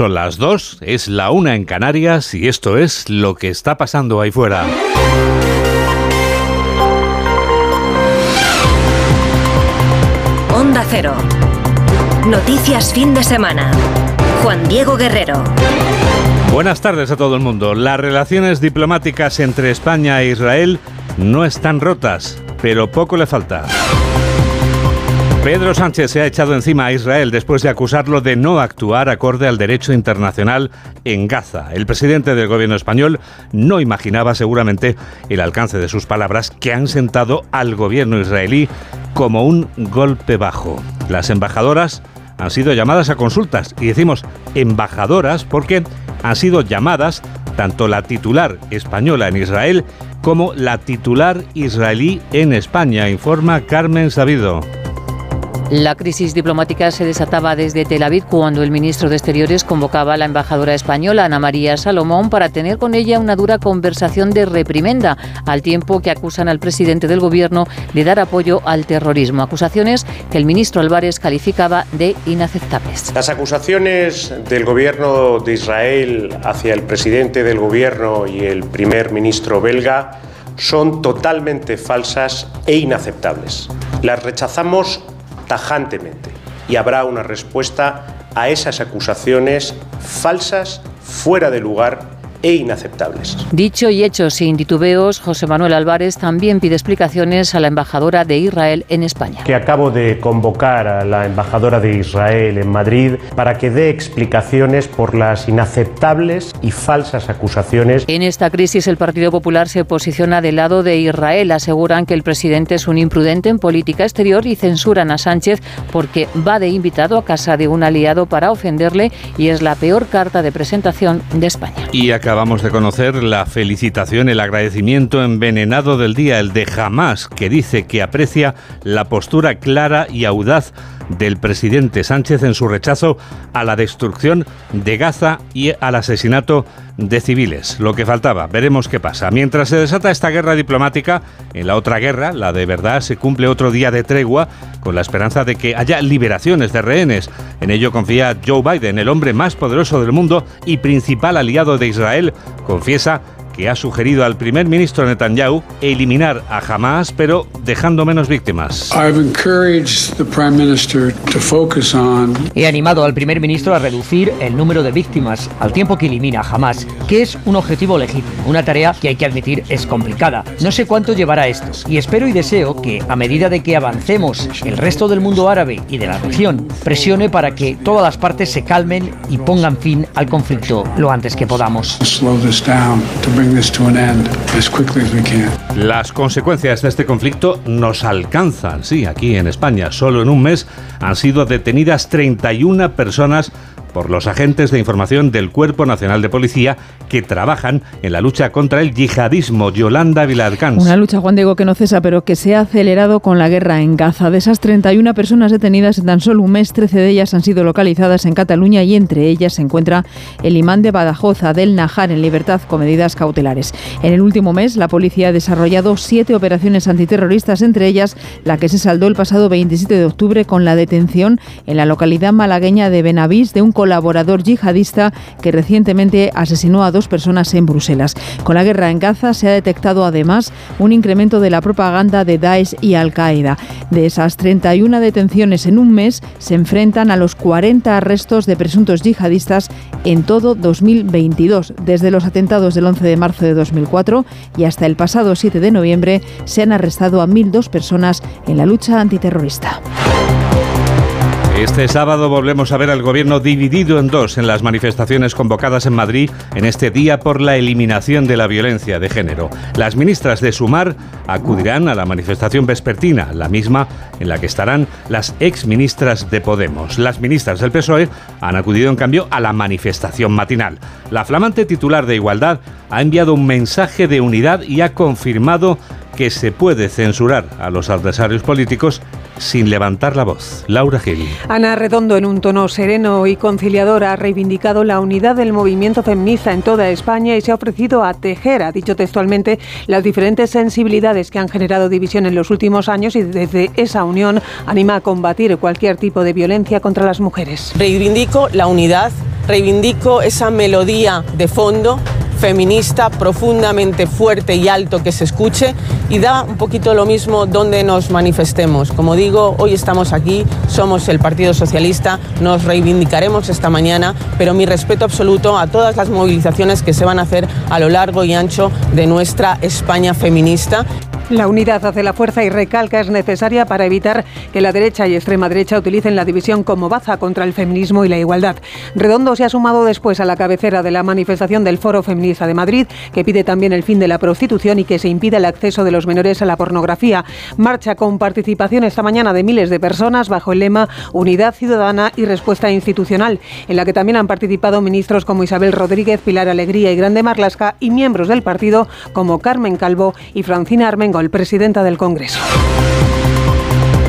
Son las dos, es la una en Canarias y esto es lo que está pasando ahí fuera. Onda Cero. Noticias fin de semana. Juan Diego Guerrero. Buenas tardes a todo el mundo. Las relaciones diplomáticas entre España e Israel no están rotas, pero poco le falta. Pedro Sánchez se ha echado encima a Israel después de acusarlo de no actuar acorde al derecho internacional en Gaza. El presidente del gobierno español no imaginaba seguramente el alcance de sus palabras que han sentado al gobierno israelí como un golpe bajo. Las embajadoras han sido llamadas a consultas y decimos embajadoras porque han sido llamadas tanto la titular española en Israel como la titular israelí en España, informa Carmen Sabido. La crisis diplomática se desataba desde Tel Aviv cuando el ministro de Exteriores convocaba a la embajadora española Ana María Salomón para tener con ella una dura conversación de reprimenda, al tiempo que acusan al presidente del gobierno de dar apoyo al terrorismo. Acusaciones que el ministro Álvarez calificaba de inaceptables. Las acusaciones del gobierno de Israel hacia el presidente del gobierno y el primer ministro belga son totalmente falsas e inaceptables. Las rechazamos tajantemente y habrá una respuesta a esas acusaciones falsas, fuera de lugar e inaceptables. Dicho y hecho sin titubeos, José Manuel Álvarez también pide explicaciones a la embajadora de Israel en España. Que acabo de convocar a la embajadora de Israel en Madrid para que dé explicaciones por las inaceptables y falsas acusaciones. En esta crisis el Partido Popular se posiciona del lado de Israel. Aseguran que el presidente es un imprudente en política exterior y censuran a Sánchez porque va de invitado a casa de un aliado para ofenderle y es la peor carta de presentación de España. Y acabamos de conocer la felicitación, el agradecimiento envenenado del día, el de Jamás, que dice que aprecia la postura clara y audaz del presidente Sánchez en su rechazo a la destrucción de Gaza y al asesinato de civiles. Lo que faltaba, veremos qué pasa. Mientras se desata esta guerra diplomática, en la otra guerra, la de verdad, se cumple otro día de tregua con la esperanza de que haya liberaciones de rehenes. En ello confía Joe Biden, el hombre más poderoso del mundo y principal aliado de Israel, confiesa que ha sugerido al primer ministro Netanyahu eliminar a Hamas, pero dejando menos víctimas. He animado al primer ministro a reducir el número de víctimas al tiempo que elimina a Hamas, que es un objetivo legítimo, una tarea que hay que admitir es complicada. No sé cuánto llevará esto y espero y deseo que a medida de que avancemos el resto del mundo árabe y de la región presione para que todas las partes se calmen y pongan fin al conflicto lo antes que podamos. Las consecuencias de este conflicto nos alcanzan. Sí, aquí en España, solo en un mes han sido detenidas 31 personas por los agentes de información del Cuerpo Nacional de Policía que trabajan en la lucha contra el yihadismo. Yolanda Vilarcans. Una lucha, Juan Diego, que no cesa, pero que se ha acelerado con la guerra en Gaza. De esas 31 personas detenidas en tan solo un mes, 13 de ellas han sido localizadas en Cataluña y entre ellas se encuentra el imán de Badajoz, Adel Najar, en libertad con medidas cautelares. En el último mes, la policía ha desarrollado siete operaciones antiterroristas, entre ellas la que se saldó el pasado 27 de octubre con la detención en la localidad malagueña de Benavís de un colaborador yihadista que recientemente asesinó a dos personas en Bruselas. Con la guerra en Gaza se ha detectado además un incremento de la propaganda de Daesh y Al-Qaeda. De esas 31 detenciones en un mes se enfrentan a los 40 arrestos de presuntos yihadistas en todo 2022. Desde los atentados del 11 de marzo de 2004 y hasta el pasado 7 de noviembre se han arrestado a 1.002 personas en la lucha antiterrorista. Este sábado volvemos a ver al gobierno dividido en dos en las manifestaciones convocadas en Madrid en este día por la eliminación de la violencia de género. Las ministras de Sumar acudirán a la manifestación vespertina, la misma en la que estarán las exministras de Podemos. Las ministras del PSOE han acudido en cambio a la manifestación matinal. La flamante titular de Igualdad ha enviado un mensaje de unidad y ha confirmado que se puede censurar a los adversarios políticos sin levantar la voz. Laura Gil. Ana Redondo, en un tono sereno y conciliador, ha reivindicado la unidad del movimiento feminista en toda España y se ha ofrecido a tejer, ha dicho textualmente, las diferentes sensibilidades que han generado división en los últimos años y desde esa unión anima a combatir cualquier tipo de violencia contra las mujeres. Reivindico la unidad reivindico esa melodía de fondo feminista profundamente fuerte y alto que se escuche y da un poquito lo mismo donde nos manifestemos. Como digo, hoy estamos aquí, somos el Partido Socialista, nos reivindicaremos esta mañana, pero mi respeto absoluto a todas las movilizaciones que se van a hacer a lo largo y ancho de nuestra España feminista. La unidad hace la fuerza y recalca es necesaria para evitar que la derecha y extrema derecha utilicen la división como baza contra el feminismo y la igualdad. Redondo se ha sumado después a la cabecera de la manifestación del Foro Feminista de Madrid, que pide también el fin de la prostitución y que se impida el acceso de los menores a la pornografía. Marcha con participación esta mañana de miles de personas bajo el lema Unidad Ciudadana y Respuesta Institucional, en la que también han participado ministros como Isabel Rodríguez, Pilar Alegría y Grande Marlasca y miembros del partido como Carmen Calvo y Francina Armengo el presidenta del Congreso.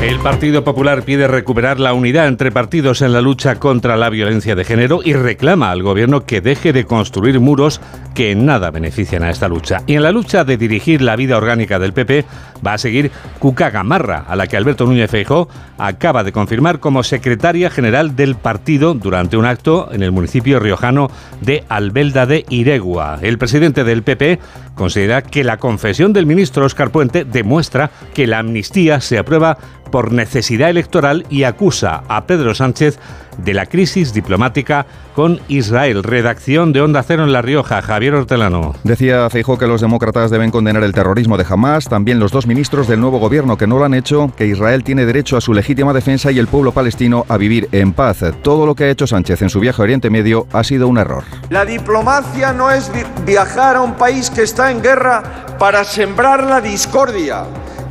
El Partido Popular pide recuperar la unidad entre partidos en la lucha contra la violencia de género y reclama al gobierno que deje de construir muros que en nada benefician a esta lucha. Y en la lucha de dirigir la vida orgánica del PP va a seguir Cuca Gamarra, a la que Alberto Núñez Feijó acaba de confirmar como secretaria general del partido durante un acto en el municipio riojano de Albelda de Iregua. El presidente del PP considera que la confesión del ministro Oscar Puente demuestra que la amnistía se aprueba por necesidad electoral y acusa a Pedro Sánchez de la crisis diplomática con Israel. Redacción de Onda Cero en La Rioja, Javier Hortelano. Decía Feijó que los demócratas deben condenar el terrorismo de Hamas, también los dos ministros del nuevo gobierno que no lo han hecho, que Israel tiene derecho a su legítima defensa y el pueblo palestino a vivir en paz. Todo lo que ha hecho Sánchez en su viaje a Oriente Medio ha sido un error. La diplomacia no es viajar a un país que está en guerra para sembrar la discordia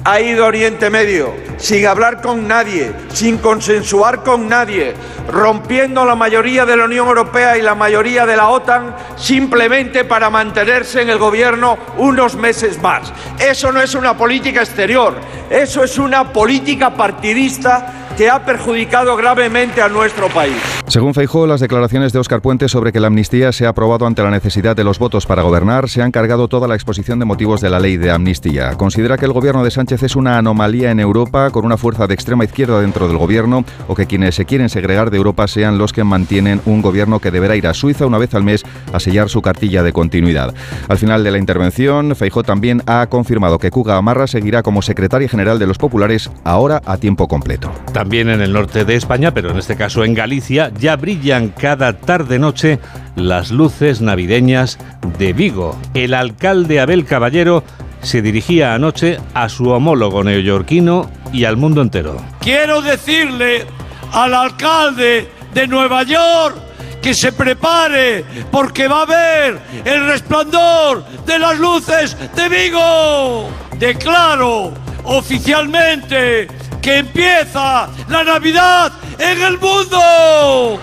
ha ido a Oriente Medio sin hablar con nadie, sin consensuar con nadie, rompiendo la mayoría de la Unión Europea y la mayoría de la OTAN simplemente para mantenerse en el gobierno unos meses más. Eso no es una política exterior, eso es una política partidista que ha perjudicado gravemente a nuestro país. Según Feijó, las declaraciones de Óscar Puente sobre que la amnistía se ha aprobado ante la necesidad de los votos para gobernar se han cargado toda la exposición de motivos de la ley de amnistía. Considera que el gobierno de Sánchez es una anomalía en Europa con una fuerza de extrema izquierda dentro del gobierno o que quienes se quieren segregar de Europa sean los que mantienen un gobierno que deberá ir a Suiza una vez al mes a sellar su cartilla de continuidad. Al final de la intervención, Feijó también ha confirmado que Cuga Amarra seguirá como secretaria general de los populares ahora a tiempo completo. También en el norte de España, pero en este caso en Galicia, ya brillan cada tarde-noche las luces navideñas de Vigo. El alcalde Abel Caballero se dirigía anoche a su homólogo neoyorquino y al mundo entero. Quiero decirle al alcalde de Nueva York que se prepare porque va a ver el resplandor de las luces de Vigo. Declaro oficialmente que empieza la Navidad en el mundo.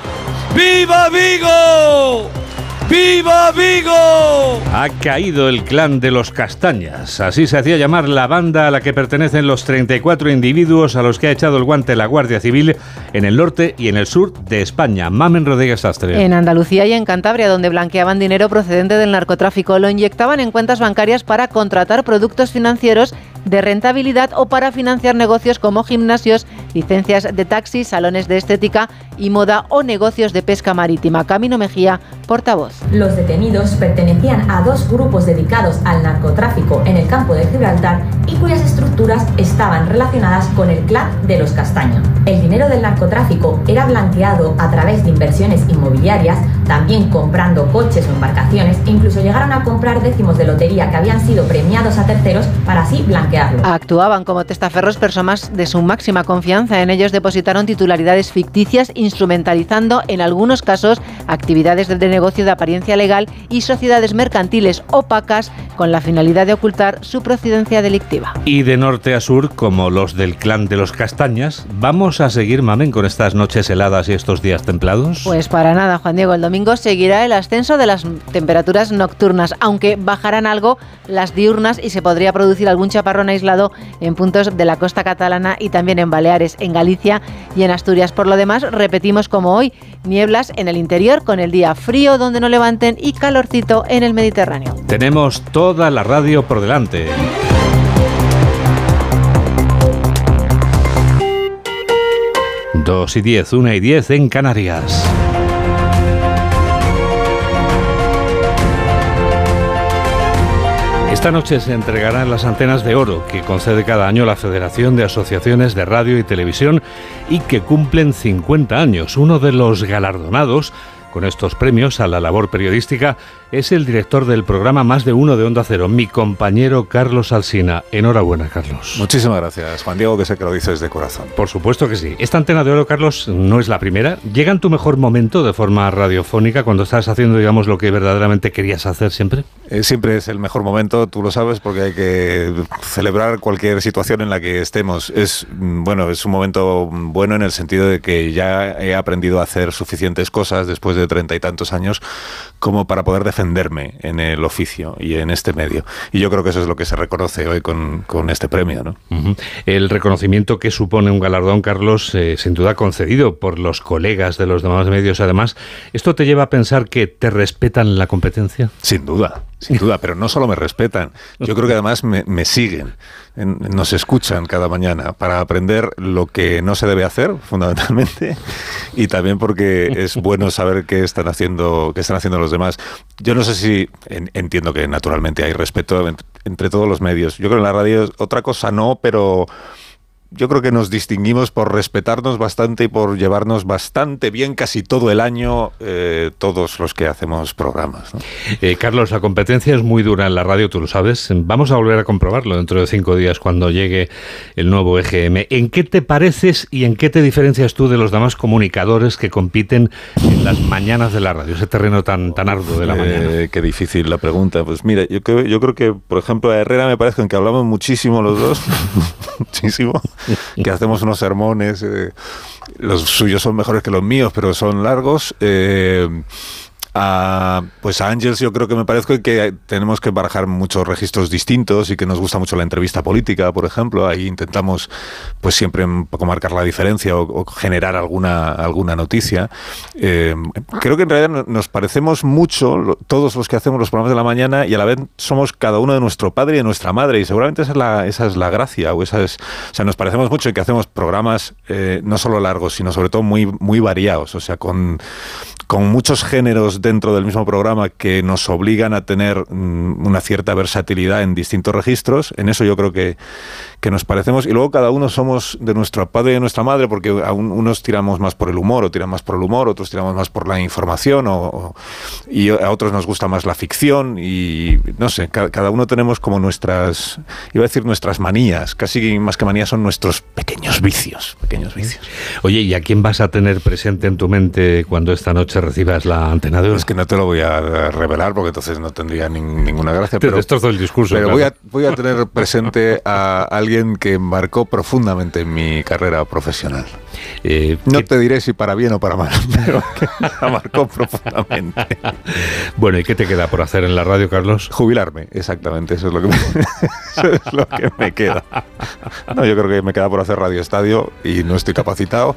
¡Viva Vigo! ¡Viva Vigo! Ha caído el clan de los Castañas. Así se hacía llamar la banda a la que pertenecen los 34 individuos a los que ha echado el guante la Guardia Civil en el norte y en el sur de España. Mamen Rodríguez Astre. En Andalucía y en Cantabria, donde blanqueaban dinero procedente del narcotráfico, lo inyectaban en cuentas bancarias para contratar productos financieros de rentabilidad o para financiar negocios como gimnasios, licencias de taxi, salones de estética y moda o negocios de pesca marítima. Camino Mejía, portavoz. Los detenidos pertenecían a dos grupos dedicados al narcotráfico en el campo de Gibraltar y cuyas estructuras estaban relacionadas con el clan de los Castaña. El dinero del narcotráfico era blanqueado a través de inversiones inmobiliarias, también comprando coches o embarcaciones, incluso llegaron a comprar décimos de lotería que habían sido premiados a terceros para así Actuaban como testaferros personas de su máxima confianza. En ellos depositaron titularidades ficticias, instrumentalizando en algunos casos actividades de negocio de apariencia legal y sociedades mercantiles opacas con la finalidad de ocultar su procedencia delictiva. Y de norte a sur, como los del clan de los castañas, ¿vamos a seguir, mamen, con estas noches heladas y estos días templados? Pues para nada, Juan Diego. El domingo seguirá el ascenso de las temperaturas nocturnas, aunque bajarán algo las diurnas y se podría producir algún chaparrón aislado en puntos de la costa catalana y también en Baleares, en Galicia y en Asturias. Por lo demás, repetimos como hoy, nieblas en el interior con el día frío donde no levanten y calorcito en el Mediterráneo. Tenemos toda la radio por delante. Dos y diez, una y diez en Canarias. Esta noche se entregarán las antenas de oro que concede cada año la Federación de Asociaciones de Radio y Televisión y que cumplen 50 años. Uno de los galardonados con estos premios a la labor periodística es el director del programa Más de Uno de Onda Cero, mi compañero Carlos Alsina. Enhorabuena, Carlos. Muchísimas gracias, Juan Diego, que sé que lo dices de corazón. Por supuesto que sí. Esta antena de oro, Carlos, no es la primera. ¿Llega en tu mejor momento de forma radiofónica cuando estás haciendo, digamos, lo que verdaderamente querías hacer siempre? Eh, siempre es el mejor momento, tú lo sabes, porque hay que celebrar cualquier situación en la que estemos. Es, mm, bueno, es un momento bueno en el sentido de que ya he aprendido a hacer suficientes cosas después de treinta y tantos años como para poder defenderme en el oficio y en este medio. Y yo creo que eso es lo que se reconoce hoy con, con este premio. ¿no? El reconocimiento que supone un galardón, Carlos, eh, sin duda concedido por los colegas de los demás medios, además, ¿esto te lleva a pensar que te respetan la competencia? Sin duda. Sin duda, pero no solo me respetan, yo creo que además me, me siguen, nos escuchan cada mañana para aprender lo que no se debe hacer, fundamentalmente, y también porque es bueno saber qué están haciendo, qué están haciendo los demás. Yo no sé si entiendo que naturalmente hay respeto entre todos los medios. Yo creo que en la radio otra cosa no, pero yo creo que nos distinguimos por respetarnos bastante y por llevarnos bastante bien casi todo el año eh, todos los que hacemos programas. Eh, Carlos, la competencia es muy dura en la radio, tú lo sabes. Vamos a volver a comprobarlo dentro de cinco días cuando llegue el nuevo EGM. ¿En qué te pareces y en qué te diferencias tú de los demás comunicadores que compiten en las mañanas de la radio, ese terreno tan, tan arduo de la eh, mañana? Qué difícil la pregunta. Pues mira, yo creo, yo creo que, por ejemplo, a Herrera me parece que hablamos muchísimo los dos, muchísimo que hacemos unos sermones, eh, los suyos son mejores que los míos, pero son largos. Eh, pues a Ángels yo creo que me parece que tenemos que barajar muchos registros distintos y que nos gusta mucho la entrevista política, por ejemplo. Ahí intentamos pues siempre un poco marcar la diferencia o, generar alguna, alguna noticia. Eh, creo que en realidad nos parecemos mucho todos los que hacemos los programas de la mañana y a la vez somos cada uno de nuestro padre y de nuestra madre y seguramente esa es la, esa es la gracia o esa es, o sea, nos parecemos mucho y que hacemos programas eh, no solo largos, sino sobre todo muy, muy variados, o sea, con, con muchos géneros dentro del mismo programa que nos obligan a tener mm, una cierta versatilidad en distintos registros. En eso yo creo que, que nos parecemos. Y luego cada uno somos de nuestro padre y de nuestra madre, porque a unos tiramos más por el humor, o tiran más por el humor, otros tiramos más por la información, o, y a otros nos gusta más la ficción. Y no sé, cada, uno tenemos como nuestras, iba a decir nuestras manías, casi más que manías son nuestros pequeños vicios. Pequeños vicios. Oye, ¿y a quién vas a tener presente en tu mente cuando esta noche recibas la antena de oro? Es que no te lo voy a revelar porque entonces no tendría ninguna gracia. Te pero el discurso. Pero voy, a, voy a tener presente a alguien que marcó profundamente mi carrera profesional. Eh, no te diré si para bien o para mal, pero que la marcó profundamente. Bueno, ¿y qué te queda por hacer en la radio, Carlos? Jubilarme, exactamente, eso es lo que me, eso es lo que me queda. No, yo creo que me queda por hacer Radio Estadio y no estoy capacitado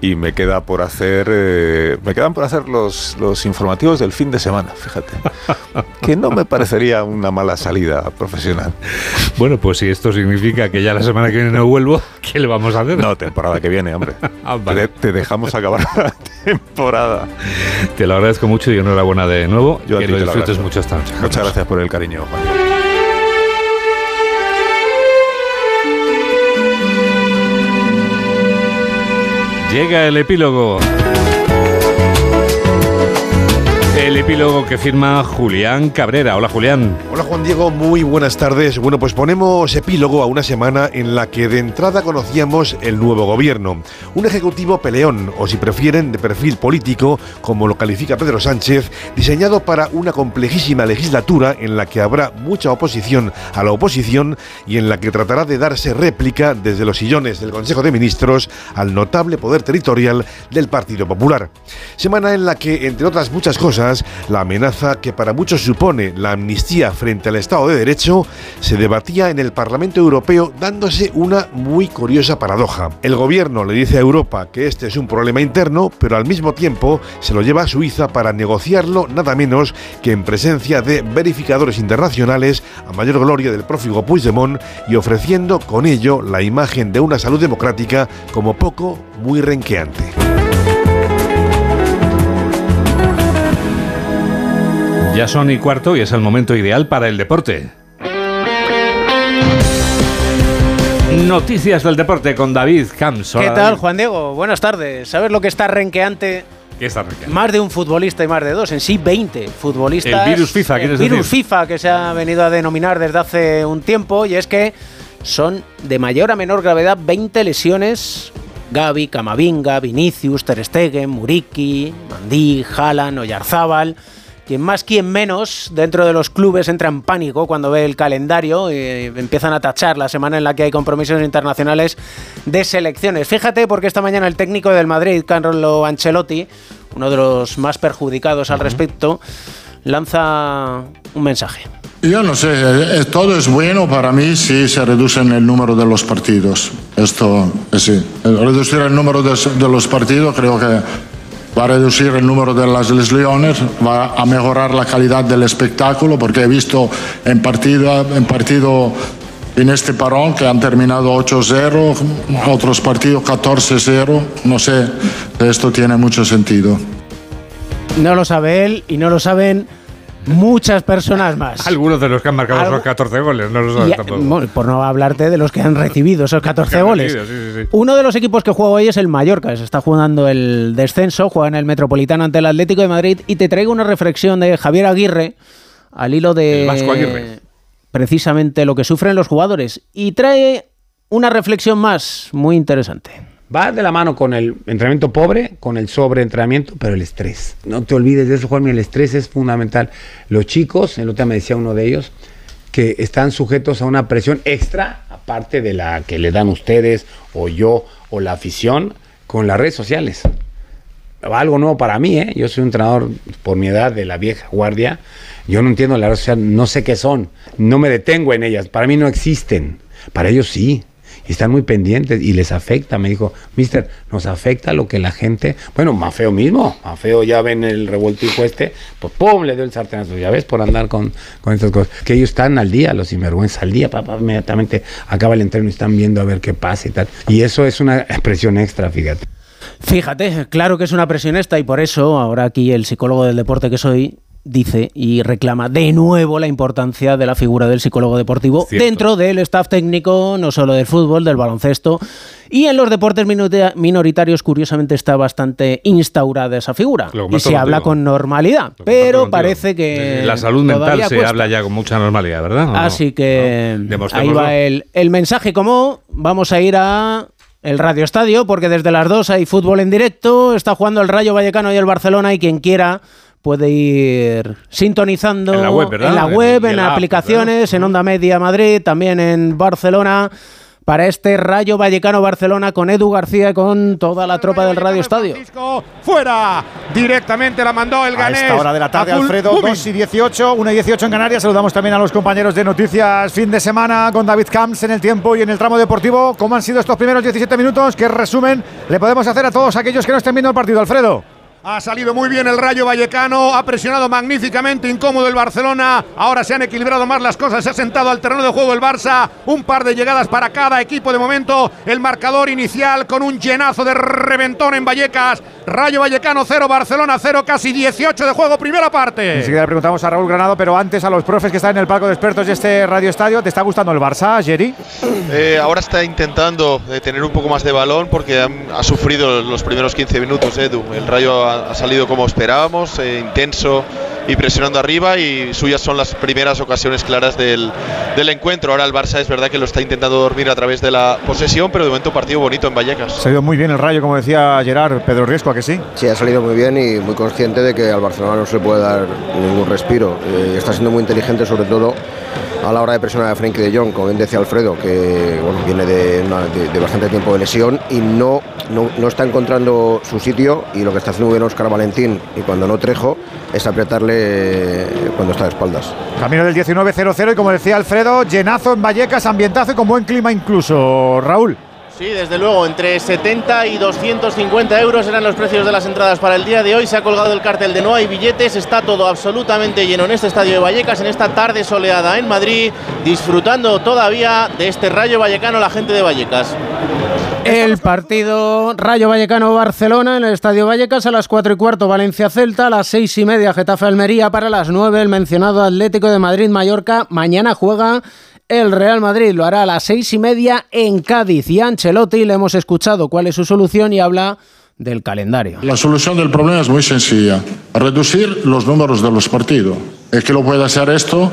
y me queda por hacer eh, me quedan por hacer los, los informativos del fin de semana fíjate. Que no me parecería una mala salida profesional. Bueno pues si esto significa que ya la semana que viene no vuelvo ¿qué le vamos a hacer? no temporada que viene hombre. Ah, te, dejamos acabar la temporada. Te lo agradezco mucho y enhorabuena de nuevo. Yo que lo disfrutes mucho esta noche. Muchas gracias por el cariño Juan. Llega el epílogo. El epílogo que firma Julián Cabrera. Hola Julián. Hola Juan Diego, muy buenas tardes. Bueno, pues ponemos epílogo a una semana en la que de entrada conocíamos el nuevo gobierno. Un ejecutivo peleón, o si prefieren, de perfil político, como lo califica Pedro Sánchez, diseñado para una complejísima legislatura en la que habrá mucha oposición a la oposición y en la que tratará de darse réplica desde los sillones del Consejo de Ministros al notable poder territorial del Partido Popular. Semana en la que, entre otras muchas cosas, la amenaza que para muchos supone la amnistía frente al Estado de Derecho se debatía en el Parlamento Europeo dándose una muy curiosa paradoja. El gobierno le dice a Europa que este es un problema interno, pero al mismo tiempo se lo lleva a Suiza para negociarlo nada menos que en presencia de verificadores internacionales a mayor gloria del prófugo Puigdemont y ofreciendo con ello la imagen de una salud democrática como poco muy renqueante. Ya son y cuarto y es el momento ideal para el deporte. Noticias del deporte con David Camps. ¿Qué tal, Juan Diego? Buenas tardes. ¿Sabes lo que está renqueante? ¿Qué está renqueante? Más de un futbolista y más de dos, en sí 20 futbolistas. El virus FIFA, ¿quieres El virus? FIFA que se ha venido a denominar desde hace un tiempo y es que son de mayor a menor gravedad 20 lesiones. Gaby, Camavinga, Vinicius, Ter Stegen, Muriki, Mandí, Haaland, Oyarzábal quien más, quien menos, dentro de los clubes entra en pánico cuando ve el calendario y empiezan a tachar la semana en la que hay compromisos internacionales de selecciones. Fíjate porque esta mañana el técnico del Madrid, Carlo Ancelotti, uno de los más perjudicados al respecto, lanza un mensaje. Yo no sé, eh, todo es bueno para mí si se reduce el número de los partidos. Esto, eh, sí. Reducir el número de, de los partidos creo que va a reducir el número de las lesiones, va a mejorar la calidad del espectáculo, porque he visto en partido, en partido en este parón que han terminado 8-0, otros partidos 14-0, no sé, esto tiene mucho sentido. No lo sabe él y no lo saben muchas personas más. Algunos de los que han marcado esos 14 goles, no lo saben Y, tampoco. bueno, por no hablarte de los que han recibido esos 14 Que han goles. recibido, sí, sí, sí. Uno de los equipos que juega hoy es el Mallorca, se está jugando el descenso, juega en el Metropolitano ante el Atlético de Madrid y te traigo una reflexión de Javier Aguirre al hilo de El Vasco Aguirre. precisamente lo que sufren los jugadores y trae una reflexión más muy interesante. Va de la mano con el entrenamiento pobre, con el sobreentrenamiento, pero el estrés. No te olvides de eso, Juan, el estrés es fundamental. Los chicos, el otro día me decía uno de ellos, que están sujetos a una presión extra, aparte de la que le dan ustedes, o yo, o la afición, con las redes sociales. Algo nuevo para mí, ¿eh? Yo soy un entrenador por mi edad de la vieja guardia. Yo no entiendo las redes sociales, no sé qué son, no me detengo en ellas. Para mí no existen, para ellos sí. Y están muy pendientes y les afecta. Me dijo, Mister, nos afecta lo que la gente. Bueno, Mafeo mismo. Mafeo ya ven el revoltijo este, pues pum, le dio el sartenazo. Ya ves, por andar con, con estas cosas. Que ellos están al día, los sinvergüenza al día. Papá, inmediatamente acaba el entreno y están viendo a ver qué pasa y tal. Y eso es una expresión extra, fíjate. Fíjate, claro que es una presión esta y por eso ahora aquí el psicólogo del deporte que soy dice y reclama de nuevo la importancia de la figura del psicólogo deportivo Cierto. dentro del staff técnico, no solo del fútbol, del baloncesto y en los deportes minoritarios curiosamente está bastante instaurada esa figura y se habla contigo. con normalidad, pero parece que La salud mental se cuesta. habla ya con mucha normalidad, ¿verdad? Así que ahí va el, el mensaje como vamos a ir a el Radio Estadio porque desde las dos hay fútbol en directo, está jugando el Rayo Vallecano y el Barcelona y quien quiera puede ir sintonizando En la web, ¿verdad? en, la En- web, y en, en la app, aplicaciones, en Onda Media Madrid, también en Barcelona para este Rayo Vallecano Barcelona con Edu García y con toda la tropa del Radio Estadio. Fuera. Directamente la mandó el A ganés. esta hora de la tarde, Alfredo, Mubin. 2 y 18, 1 y 18 en Canarias. Saludamos también a los compañeros de Noticias Fin de Semana con David Camps en el tiempo y en el tramo deportivo. ¿Cómo han sido estos primeros 17 minutos? ¿Qué resumen le podemos hacer a todos aquellos que no estén viendo el partido, Alfredo? Ha salido muy bien el Rayo Vallecano, ha presionado magníficamente, incómodo el Barcelona. Ahora se han equilibrado más las cosas, se ha sentado al terreno de juego el Barça. Un par de llegadas para cada equipo de momento. El marcador inicial con un llenazo de reventón en Vallecas. Rayo Vallecano 0, Barcelona 0, casi 18 de juego, primera parte. Enseguida le preguntamos a Raúl Granado, pero antes a los profes que están en el palco de expertos de este Radio Estadio. ¿Te está gustando el Barça, Jerry? Eh, ahora está intentando eh, tener un poco más de balón porque han- ha sufrido los primeros 15 minutos Edu. El Rayo ha, salido como esperábamos, eh, intenso y presionando arriba y suyas son las primeras ocasiones claras del, del encuentro. Ahora el Barça es verdad que lo está intentando dormir a través de la posesión, pero de momento partido bonito en Vallecas. Se ha ido muy bien el Rayo, como decía Gerard Pedro Riesco, ¿a que sí? Sí, ha salido muy bien y muy consciente de que al Barcelona no se le puede dar ningún respiro. Eh, está siendo muy inteligente, sobre todo a la hora de presionar a Frenkie de Jong, como bien decía Alfredo, que bueno, viene de, una- de- de bastante tiempo de lesión y no, no, no está encontrando su sitio. Y lo que está haciendo muy bien Oscar Valentín y cuando no Trejo es apretarle cuando está de espaldas. Camino del 19-0-0 y como decía Alfredo, llenazo en Vallecas, ambientazo y con buen clima incluso. Raúl. Sí, desde luego, entre 70 y 250 euros eran los precios de las entradas para el día de hoy. Se ha colgado el cartel de no hay billetes, está todo absolutamente lleno en este estadio de Vallecas, en esta tarde soleada en Madrid, disfrutando todavía de este rayo vallecano la gente de Vallecas. El partido Rayo Vallecano Barcelona en el Estadio Vallecas a las 4 y cuarto Valencia Celta, a las 6 y media Getafe Almería, para las 9 el mencionado Atlético de Madrid Mallorca. Mañana juega el Real Madrid. Lo hará a las seis y media en Cádiz. Y Ancelotti le hemos escuchado cuál es su solución y habla del calendario. La solución del problema es muy sencilla. Reducir los números de los partidos. Es que lo puede hacer esto,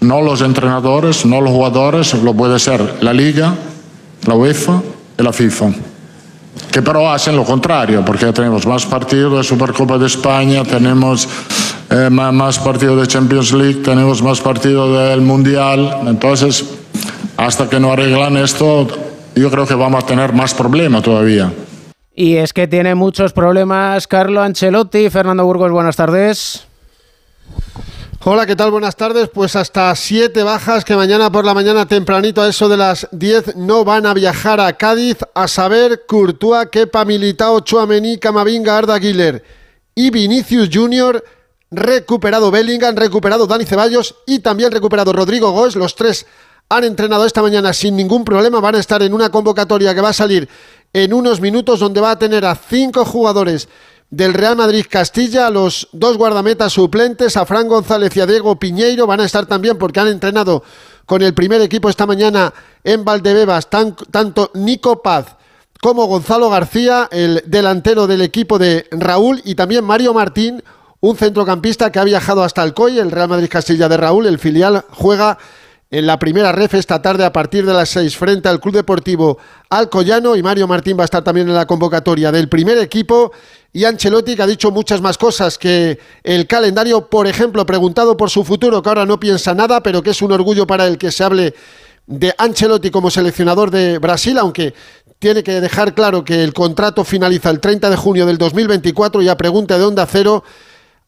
no los entrenadores, no los jugadores, lo puede hacer la Liga, la UEFA y la FIFA. Que pero hacen lo contrario, porque tenemos más partidos de Supercopa de España, tenemos eh, más, más partidos de Champions League, tenemos más partidos del Mundial. Entonces, hasta que no arreglan esto, yo creo que vamos a tener más problemas todavía. Y es que tiene muchos problemas Carlo Ancelotti. Fernando Burgos, buenas tardes. Hola, ¿qué tal? Buenas tardes. Pues hasta siete bajas que mañana por la mañana tempranito a eso de las 10 no van a viajar a Cádiz, a saber Courtois, Kepa, Militao, Chuamení, Camavinga, Arda Güler y Vinicius Junior, recuperado Bellingham, recuperado Dani Ceballos y también recuperado Rodrigo Góes. Los tres han entrenado esta mañana sin ningún problema, van a estar en una convocatoria que va a salir en unos minutos donde va a tener a cinco jugadores del Real Madrid Castilla, los dos guardametas suplentes, a Fran González y a Diego Piñeiro, van a estar también porque han entrenado con el primer equipo esta mañana en Valdebebas, tanto Nico Paz como Gonzalo García, el delantero del equipo de Raúl, y también Mario Martín, un centrocampista que ha viajado hasta Alcoy, el Real Madrid Castilla de Raúl, el filial juega en la primera ref esta tarde a partir de las 6 frente al Club Deportivo Alcoyano. Y Mario Martín va a estar también en la convocatoria del primer equipo. Y Ancelotti que ha dicho muchas más cosas que el calendario, por ejemplo, preguntado por su futuro, que ahora no piensa nada, pero que es un orgullo para el que se hable de Ancelotti como seleccionador de Brasil, aunque tiene que dejar claro que el contrato finaliza el 30 de junio del 2024 y a pregunta de Onda Cero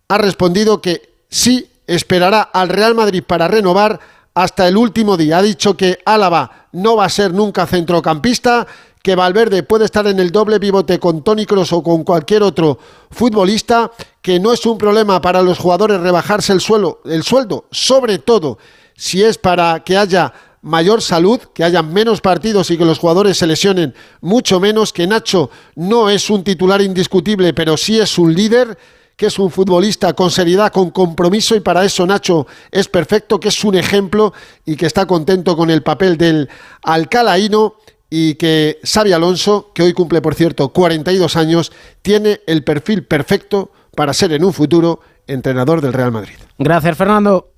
ha respondido que sí esperará al Real Madrid para renovar hasta el último día. Ha dicho que Álava no va a ser nunca centrocampista, que Valverde puede estar en el doble pivote con Tony Kroos o con cualquier otro futbolista, que no es un problema para los jugadores rebajarse el, suelo, el sueldo, sobre todo si es para que haya mayor salud, que haya menos partidos y que los jugadores se lesionen mucho menos, que Nacho no es un titular indiscutible, pero sí es un líder que es un futbolista con seriedad, con compromiso y para eso Nacho es perfecto, que es un ejemplo y que está contento con el papel del alcalaíno y que Xavi Alonso, que hoy cumple por cierto 42 años, tiene el perfil perfecto para ser en un futuro entrenador del Real Madrid. Gracias Fernando.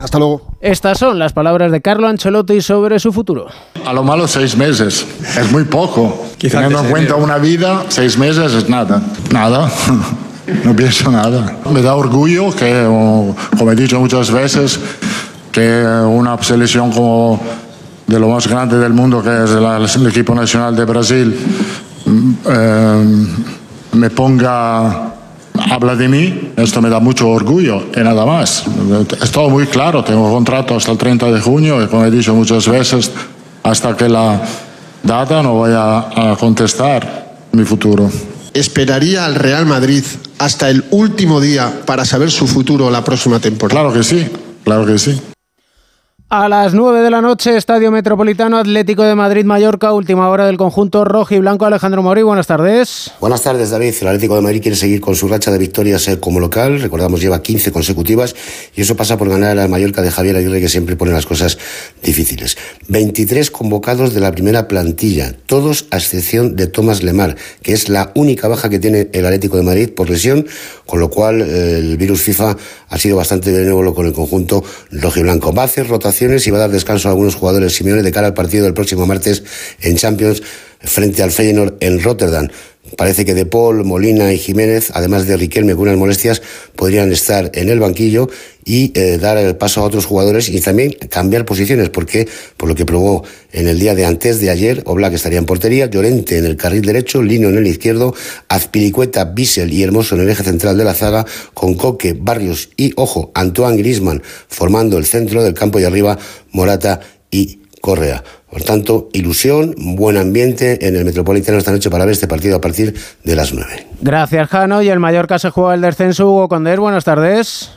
Hasta luego. Estas son las palabras de Carlo Ancelotti sobre su futuro. A lo malo seis meses, es muy poco. Quizá Teniendo te en cuenta una vida, seis meses es nada. Nada. No pienso nada. Me da orgullo que, como he dicho muchas veces, que una selección como de lo más grande del mundo, que es el equipo nacional de Brasil, mm, eh, me ponga, habla de mí, esto me da mucho orgullo y nada más. Es todo muy claro, tengo contrato hasta el 30 de junio y como he dicho muchas veces, hasta que la data no voy a, a contestar mi futuro. ¿Esperaría al Real Madrid hasta el último día para saber su futuro la próxima temporada? Claro que sí, claro que sí. A las 9 de la noche, Estadio Metropolitano Atlético de Madrid-Mallorca, última hora del conjunto rojo y blanco. Alejandro Mori, buenas tardes. Buenas tardes, David. El Atlético de Madrid quiere seguir con su racha de victorias eh, como local. Recordamos, lleva 15 consecutivas y eso pasa por ganar al Mallorca de Javier Aguirre, que siempre pone las cosas difíciles. 23 convocados de la primera plantilla, todos a excepción de Tomás Lemar, que es la única baja que tiene el Atlético de Madrid por lesión, con lo cual eh, el virus FIFA ha sido bastante benévolo con el conjunto rojiblanco. Va a hacer y va a dar descanso a algunos jugadores Simeone de cara al partido del próximo martes en Champions frente al Feyenoord en Rotterdam. Parece que De Paul, Molina y Jiménez, además de Riquelme con unas molestias, podrían estar en el banquillo y eh, dar el paso a otros jugadores y también cambiar posiciones, porque por lo que probó en el día de antes de ayer, Oblak estaría en portería, Llorente en el carril derecho, Lino en el izquierdo, Azpilicueta, Bissell y Hermoso en el eje central de la zaga, con Coque, Barrios y, ojo, Antoine Griezmann formando el centro del campo y arriba Morata y Correa. Por tanto, ilusión, buen ambiente en el Metropolitano esta noche para ver este partido a partir de las 9. Gracias, Jano. Y el Mallorca se juega el descenso. Hugo Condés, buenas tardes.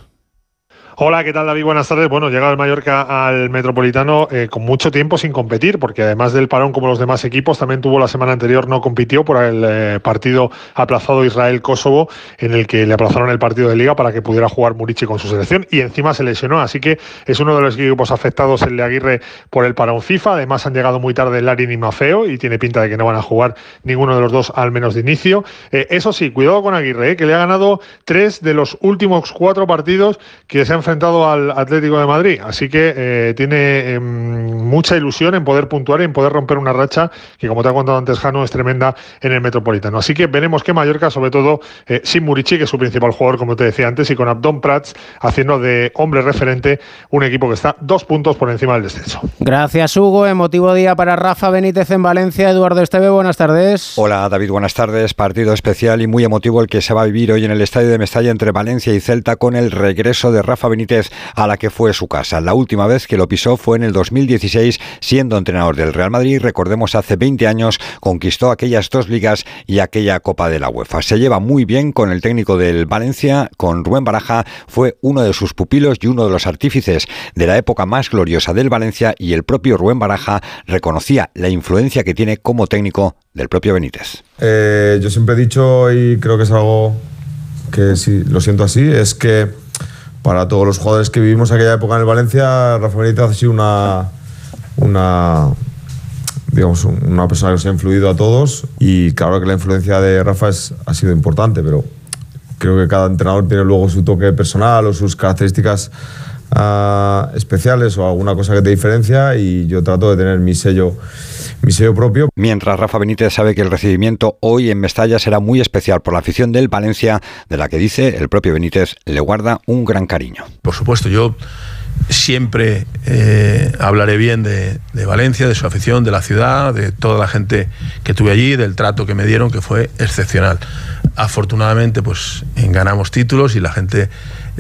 Hola, ¿qué tal David? Buenas tardes. Bueno, llega el Mallorca al Metropolitano eh, con mucho tiempo sin competir, porque además del parón como los demás equipos, también tuvo la semana anterior, no compitió por el eh, partido aplazado Israel-Kosovo, en el que le aplazaron el partido de liga para que pudiera jugar Murici con su selección y encima se lesionó. Así que es uno de los equipos afectados el de Aguirre por el parón FIFA. Además han llegado muy tarde Larin y Mafeo y tiene pinta de que no van a jugar ninguno de los dos al menos de inicio. Eh, eso sí, cuidado con Aguirre, que le ha ganado tres de los últimos cuatro partidos que se han enfrentado al Atlético de Madrid. Así que eh, tiene em, mucha ilusión en poder puntuar y en poder romper una racha que, como te ha contado antes Jano, es tremenda en el Metropolitano. Así que veremos que Mallorca, sobre todo eh, sin Murici, que es su principal jugador, como te decía antes, y con Abdón Prats haciendo de hombre referente un equipo que está dos puntos por encima del descenso. Gracias, Hugo. Emotivo día para Rafa Benítez en Valencia. Eduardo Esteve, buenas tardes. Hola, David, buenas tardes. Partido especial y muy emotivo el que se va a vivir hoy en el estadio de Mestalla entre Valencia y Celta con el regreso de Rafa Benítez a la que fue su casa. La última vez que lo pisó fue en el 2016, siendo entrenador del Real Madrid. Recordemos, hace 20 años conquistó aquellas dos ligas y aquella Copa de la UEFA. Se lleva muy bien con el técnico del Valencia, con Rubén Baraja. Fue uno de sus pupilos y uno de los artífices de la época más gloriosa del Valencia y el propio Rubén Baraja reconocía la influencia que tiene como técnico del propio Benítez. Eh, yo siempre he dicho y creo que es algo que sí, lo siento así, es que para todos los jugadores que vivimos aquella época en el Valencia, Rafa Benítez ha sido una, digamos, una persona que nos ha influido a todos y claro que la influencia de Rafa es, ha sido importante, pero creo que cada entrenador tiene luego su toque personal o sus características uh, especiales o alguna cosa que te diferencia y yo trato de tener mi sello mi sello propio. Mientras Rafa Benítez sabe que el recibimiento hoy en Mestalla será muy especial por la afición del Valencia, de la que dice el propio Benítez le guarda un gran cariño. Por supuesto, yo siempre eh, hablaré bien de, de, Valencia, de su afición, de la ciudad, de toda la gente que tuve allí, del trato que me dieron, que fue excepcional. Afortunadamente, pues ganamos títulos y la gente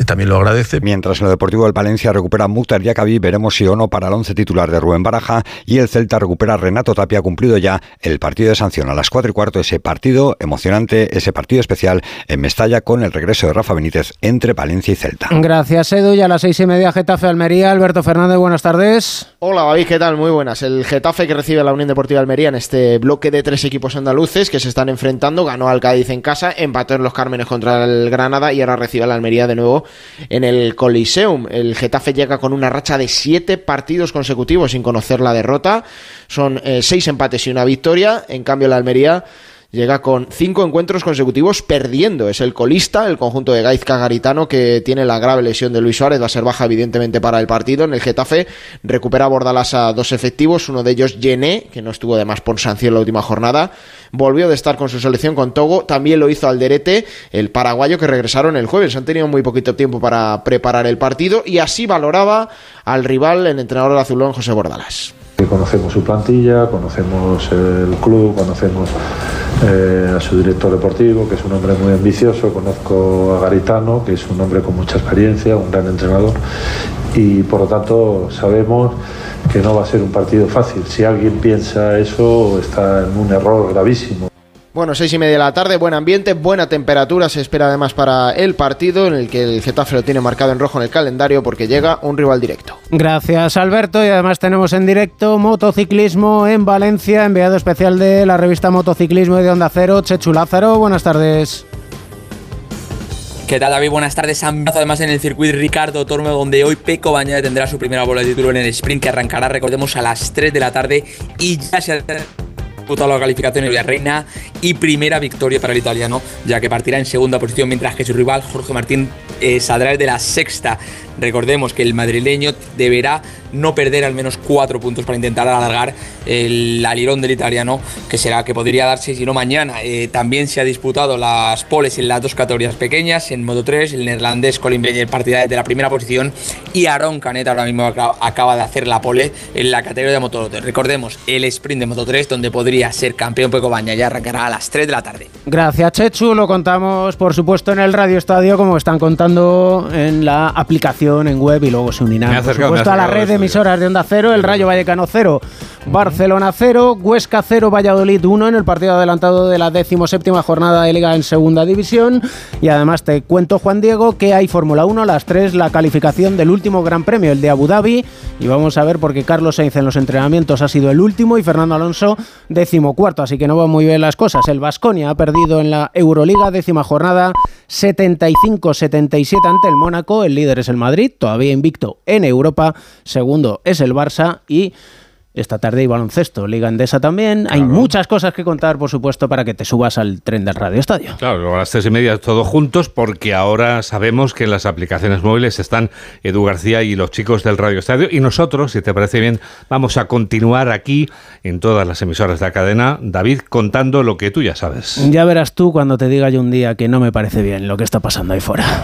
también lo agradece. Mientras en lo deportivo del Valencia recupera Mukhtar Yakabi, veremos si o no para el once titular de Rubén Baraja y el Celta recupera a Renato Tapia, cumplido ya el partido de sanción a las 4 y cuarto, ese partido emocionante, ese partido especial en Mestalla con el regreso de Rafa Benítez entre Valencia y Celta. Gracias Edu, y a las seis y media Getafe Almería, Alberto Fernández, buenas tardes. Hola David, ¿qué tal? Muy buenas. El Getafe que recibe a la Unión Deportiva Almería en este bloque de tres equipos andaluces que se están enfrentando, ganó al Cádiz en casa, empató en los Cármenes contra el Granada y ahora recibe a la Almería de nuevo en el Coliseum. El Getafe llega con una racha de siete partidos consecutivos sin conocer la derrota. Son eh, seis empates y una victoria. En cambio, la Almería llega con cinco encuentros consecutivos perdiendo. Es el colista, el conjunto de Gaizka Garitano, que tiene la grave lesión de Luis Suárez, va a ser baja evidentemente para el partido. En el Getafe recupera a Bordalas a dos efectivos, uno de ellos Yené, que no estuvo además por sanción la última jornada. Volvió de estar con su selección con Togo, también lo hizo Alderete, el paraguayo que regresaron el jueves. Han tenido muy poquito tiempo para preparar el partido y así valoraba al rival, el entrenador de Azulón, José Bordalas. Conocemos su plantilla, conocemos el club, conocemos eh, a su director deportivo, que es un hombre muy ambicioso, conozco a Garitano, que es un hombre con mucha experiencia, un gran entrenador, y por lo tanto sabemos que no va a ser un partido fácil. Si alguien piensa eso, está en un error gravísimo. Bueno, seis y media de la tarde, buen ambiente, buena temperatura se espera además para el partido en el que el Getafe lo tiene marcado en rojo en el calendario porque llega un rival directo. Gracias Alberto y además tenemos en directo motociclismo en Valencia, enviado especial de la revista Motociclismo y de Onda Cero, Chechu Lázaro, buenas tardes. ¿Qué tal David? Buenas tardes. Ambientazo además en el circuito Ricardo Tormo, donde hoy Peco Bañade tendrá su primera bola de título en el sprint que arrancará, recordemos, a las 3 de la tarde y ya se ha disputado la calificación en Reina y primera victoria para el italiano, ya que partirá en segunda posición, mientras que su rival Jorge Martín eh, saldrá de la sexta. Recordemos que el madrileño deberá no perder al menos cuatro puntos para intentar alargar el alirón del italiano, que será que podría darse si no mañana. Eh, también se ha disputado las poles en las dos categorías pequeñas, en Moto 3, el neerlandés Colin Beñer partida de la primera posición y Aaron Canet ahora mismo acaba de hacer la pole en la categoría de Moto 3. Recordemos el sprint de Moto 3, donde podría ser campeón Peco Baña, ya arrancará a las 3 de la tarde. Gracias Chechu, lo contamos por supuesto en el Radio Estadio, como están contando en la aplicación en web y luego se unirán, por acercado, supuesto, a la red de emisoras de Onda Cero, el Rayo Vallecano 0, Barcelona 0, Huesca 0, Valladolid 1 en el partido adelantado de la decimoséptima jornada de Liga en Segunda División. Y además te cuento, Juan Diego, que hay Fórmula 1 a las 3, la calificación del último Gran Premio, el de Abu Dhabi. Y vamos a ver porque Carlos Sainz en los entrenamientos ha sido el último y Fernando Alonso decimocuarto, así que no van muy bien las cosas. El Vasconia ha perdido en la Euroliga, décima jornada, 75-77 ante el Mónaco. El líder es el Madrid, todavía invicto en Europa. Segundo es el Barça y esta tarde hay baloncesto, Liga Endesa también. Hay muchas cosas que contar, por supuesto, para que te subas al tren del Radio Estadio. Claro, a las tres y media todos juntos, porque ahora sabemos que en las aplicaciones móviles están Edu García y los chicos del Radio Estadio. Y nosotros, si te parece bien, vamos a continuar aquí en todas las emisoras de la cadena, David, contando lo que tú ya sabes. Ya verás tú cuando te diga yo un día que no me parece bien lo que está pasando ahí fuera.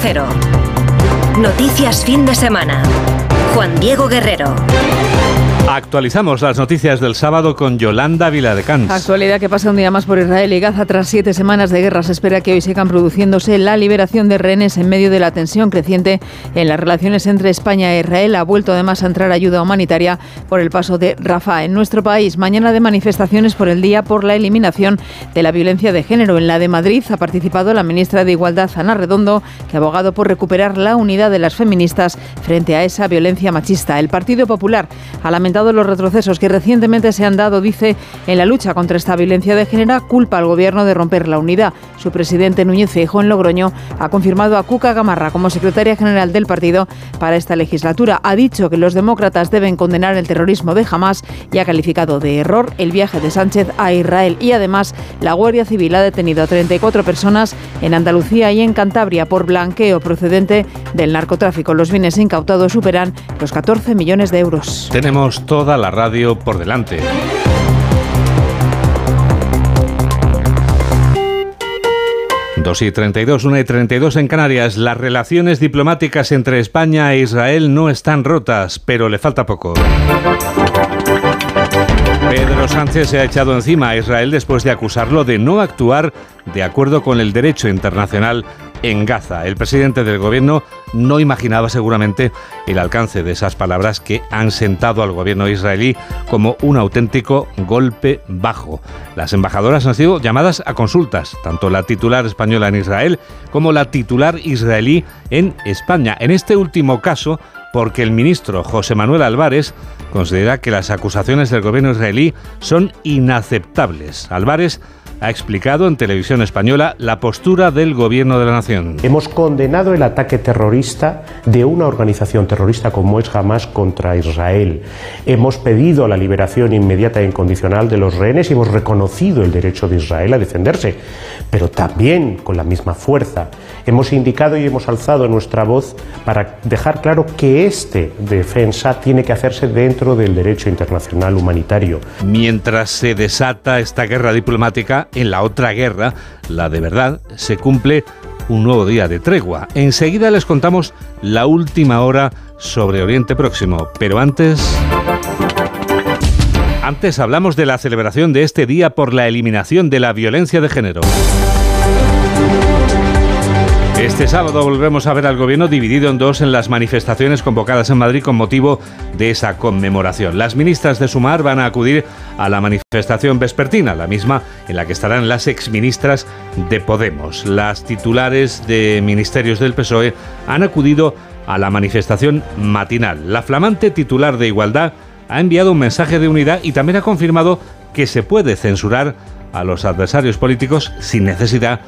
Cero. Noticias fin de semana. Juan Diego Guerrero. Actualizamos las noticias del sábado con Yolanda Viladecans. Actualidad que pasa un día más por Israel y Gaza tras siete semanas de guerra. Se espera que hoy sigan produciéndose la liberación de rehenes en medio de la tensión creciente en las relaciones entre España e Israel. Ha vuelto además a entrar ayuda humanitaria por el paso de Rafah. En nuestro país, mañana de manifestaciones por el día por la eliminación de la violencia de género. En la de Madrid ha participado la ministra de Igualdad, Ana Redondo, que ha abogado por recuperar la unidad de las feministas frente a esa violencia machista. El Partido Popular ha lamentado los retrocesos que recientemente se han dado, dice, en la lucha contra esta violencia de género, culpa al gobierno de romper la unidad. Su presidente Núñez Feijóo en Logroño ha confirmado a Cuca Gamarra como secretaria general del partido para esta legislatura. Ha dicho que los demócratas deben condenar el terrorismo de Hamas y ha calificado de error el viaje de Sánchez a Israel. Y además, la Guardia Civil ha detenido a 34 personas en Andalucía y en Cantabria por blanqueo procedente del narcotráfico. Los bienes incautados superan los 14 millones de euros. Tenemos toda la radio por delante. Dos y 32, 1 y 32 en Canarias. Las relaciones diplomáticas entre España e Israel no están rotas, pero le falta poco. Pedro Sánchez se ha echado encima a Israel después de acusarlo de no actuar de acuerdo con el derecho internacional en Gaza. El presidente del gobierno no imaginaba seguramente el alcance de esas palabras que han sentado al gobierno israelí como un auténtico golpe bajo. Las embajadoras han sido llamadas a consultas, tanto la titular española en Israel como la titular israelí en España. En este último caso, porque el ministro José Manuel Álvarez considera que las acusaciones del gobierno israelí son inaceptables. Álvarez ha explicado en televisión española la postura del gobierno de la nación. Hemos condenado el ataque terrorista de una organización terrorista como es Hamas contra Israel. Hemos pedido la liberación inmediata e incondicional de los rehenes y hemos reconocido el derecho de Israel a defenderse, pero también con la misma fuerza. Hemos indicado y hemos alzado nuestra voz para dejar claro que este defensa tiene que hacerse dentro del derecho internacional humanitario. Mientras se desata esta guerra diplomática, en la otra guerra, la de verdad, se cumple un nuevo día de tregua. Enseguida les contamos la última hora sobre Oriente Próximo, pero antes... Antes hablamos de la celebración de este día por la eliminación de la violencia de género. Este sábado volvemos a ver al gobierno dividido en dos en las manifestaciones convocadas en Madrid con motivo de esa conmemoración. Las ministras de Sumar van a acudir a la manifestación vespertina, la misma en la que estarán las exministras de Podemos. Las titulares de ministerios del PSOE han acudido a la manifestación matinal. La flamante titular de Igualdad ha enviado un mensaje de unidad y también ha confirmado que se puede censurar a los adversarios políticos sin necesidad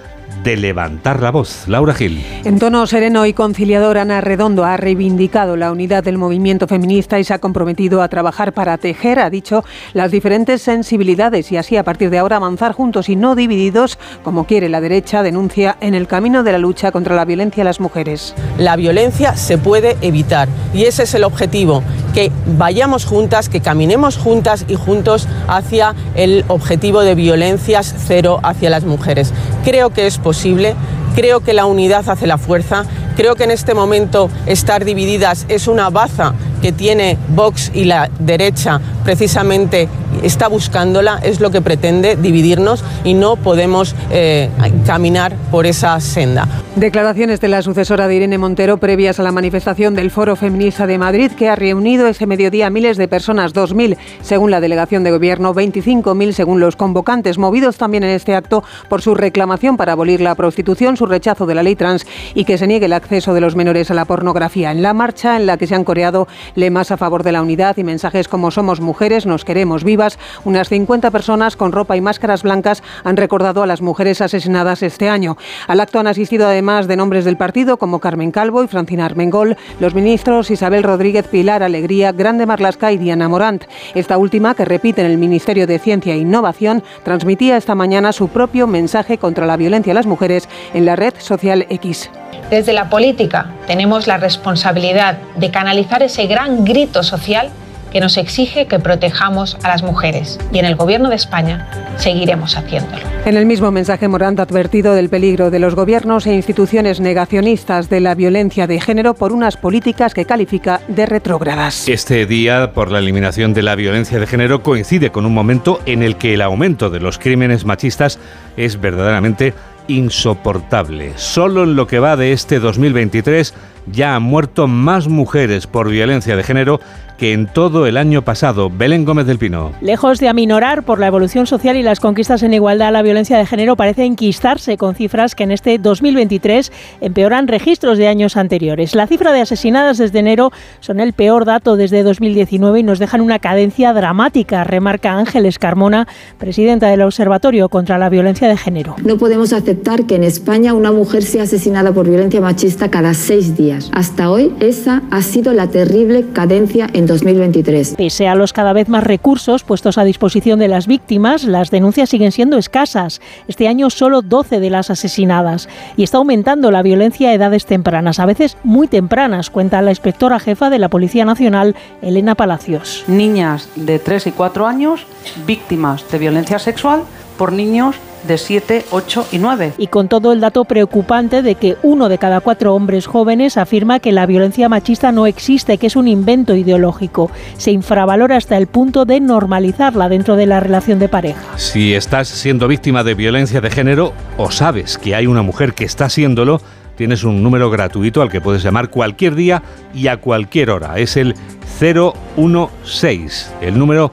de levantar la voz. Laura Gil. En tono sereno y conciliador, Ana Redondo ha reivindicado la unidad del movimiento feminista y se ha comprometido a trabajar para tejer, ha dicho, las diferentes sensibilidades y así a partir de ahora avanzar juntos y no divididos, como quiere la derecha, denuncia en el camino de la lucha contra la violencia a las mujeres. La violencia se puede evitar y ese es el objetivo, que vayamos juntas, que caminemos juntas y juntos hacia el objetivo de violencias cero hacia las mujeres. Creo que es posible. Creo que la unidad hace la fuerza. Creo que en este momento estar divididas es una baza que tiene Vox y la derecha precisamente está buscándola, es lo que pretende dividirnos y no podemos eh, caminar por esa senda. Declaraciones de la sucesora de Irene Montero previas a la manifestación del Foro Feminista de Madrid que ha reunido ese mediodía miles de personas, 2.000 según la delegación de gobierno, 25.000 según los convocantes, movidos también en este acto por su reclamación para abolir la prostitución, su rechazo de la ley trans y que se niegue el acceso de los menores a la pornografía. En la marcha en la que se han coreado lemas a favor de la unidad y mensajes como somos mujeres, nos queremos vivas, unas 50 personas con ropa y máscaras blancas han recordado a las mujeres asesinadas este año. Al acto han asistido además de nombres del partido como Carmen Calvo y Francina Armengol, los ministros Isabel Rodríguez, Pilar Alegría, Grande Marlasca y Diana Morant. Esta última, que repite en el Ministerio de Ciencia e Innovación, transmitía esta mañana su propio mensaje contra la violencia a las mujeres en la red social X. Desde la política tenemos la responsabilidad de canalizar ese gran grito social que nos exige que protejamos a las mujeres y en el Gobierno de España seguiremos haciéndolo. En el mismo mensaje, Morant ha advertido del peligro de los gobiernos e instituciones negacionistas de la violencia de género por unas políticas que califica de retrógradas. Este día por la eliminación de la violencia de género coincide con un momento en el que el aumento de los crímenes machistas es verdaderamente insoportable. Solo en lo que va de este 2023 ya han muerto más mujeres por violencia de género que en todo el año pasado. Belén Gómez del Pino. Lejos de aminorar por la evolución social y las conquistas en igualdad, la violencia de género parece enquistarse con cifras que en este 2023 empeoran registros de años anteriores. La cifra de asesinadas desde enero son el peor dato desde 2019 y nos dejan una cadencia dramática, remarca Ángeles Carmona, presidenta del Observatorio contra la Violencia de Género. No podemos aceptar que en España una mujer sea asesinada por violencia machista cada seis días. Hasta hoy esa ha sido la terrible cadencia en 2023. Pese a los cada vez más recursos puestos a disposición de las víctimas, las denuncias siguen siendo escasas. Este año solo 12 de las asesinadas. Y está aumentando la violencia a edades tempranas, a veces muy tempranas, cuenta la inspectora jefa de la Policía Nacional, Elena Palacios. Niñas de 3 y 4 años víctimas de violencia sexual por niños de 7, 8 y 9. Y con todo el dato preocupante de que uno de cada cuatro hombres jóvenes afirma que la violencia machista no existe, que es un invento ideológico. Se infravalora hasta el punto de normalizarla dentro de la relación de pareja. Si estás siendo víctima de violencia de género o sabes que hay una mujer que está siéndolo, tienes un número gratuito al que puedes llamar cualquier día y a cualquier hora. Es el 016. El número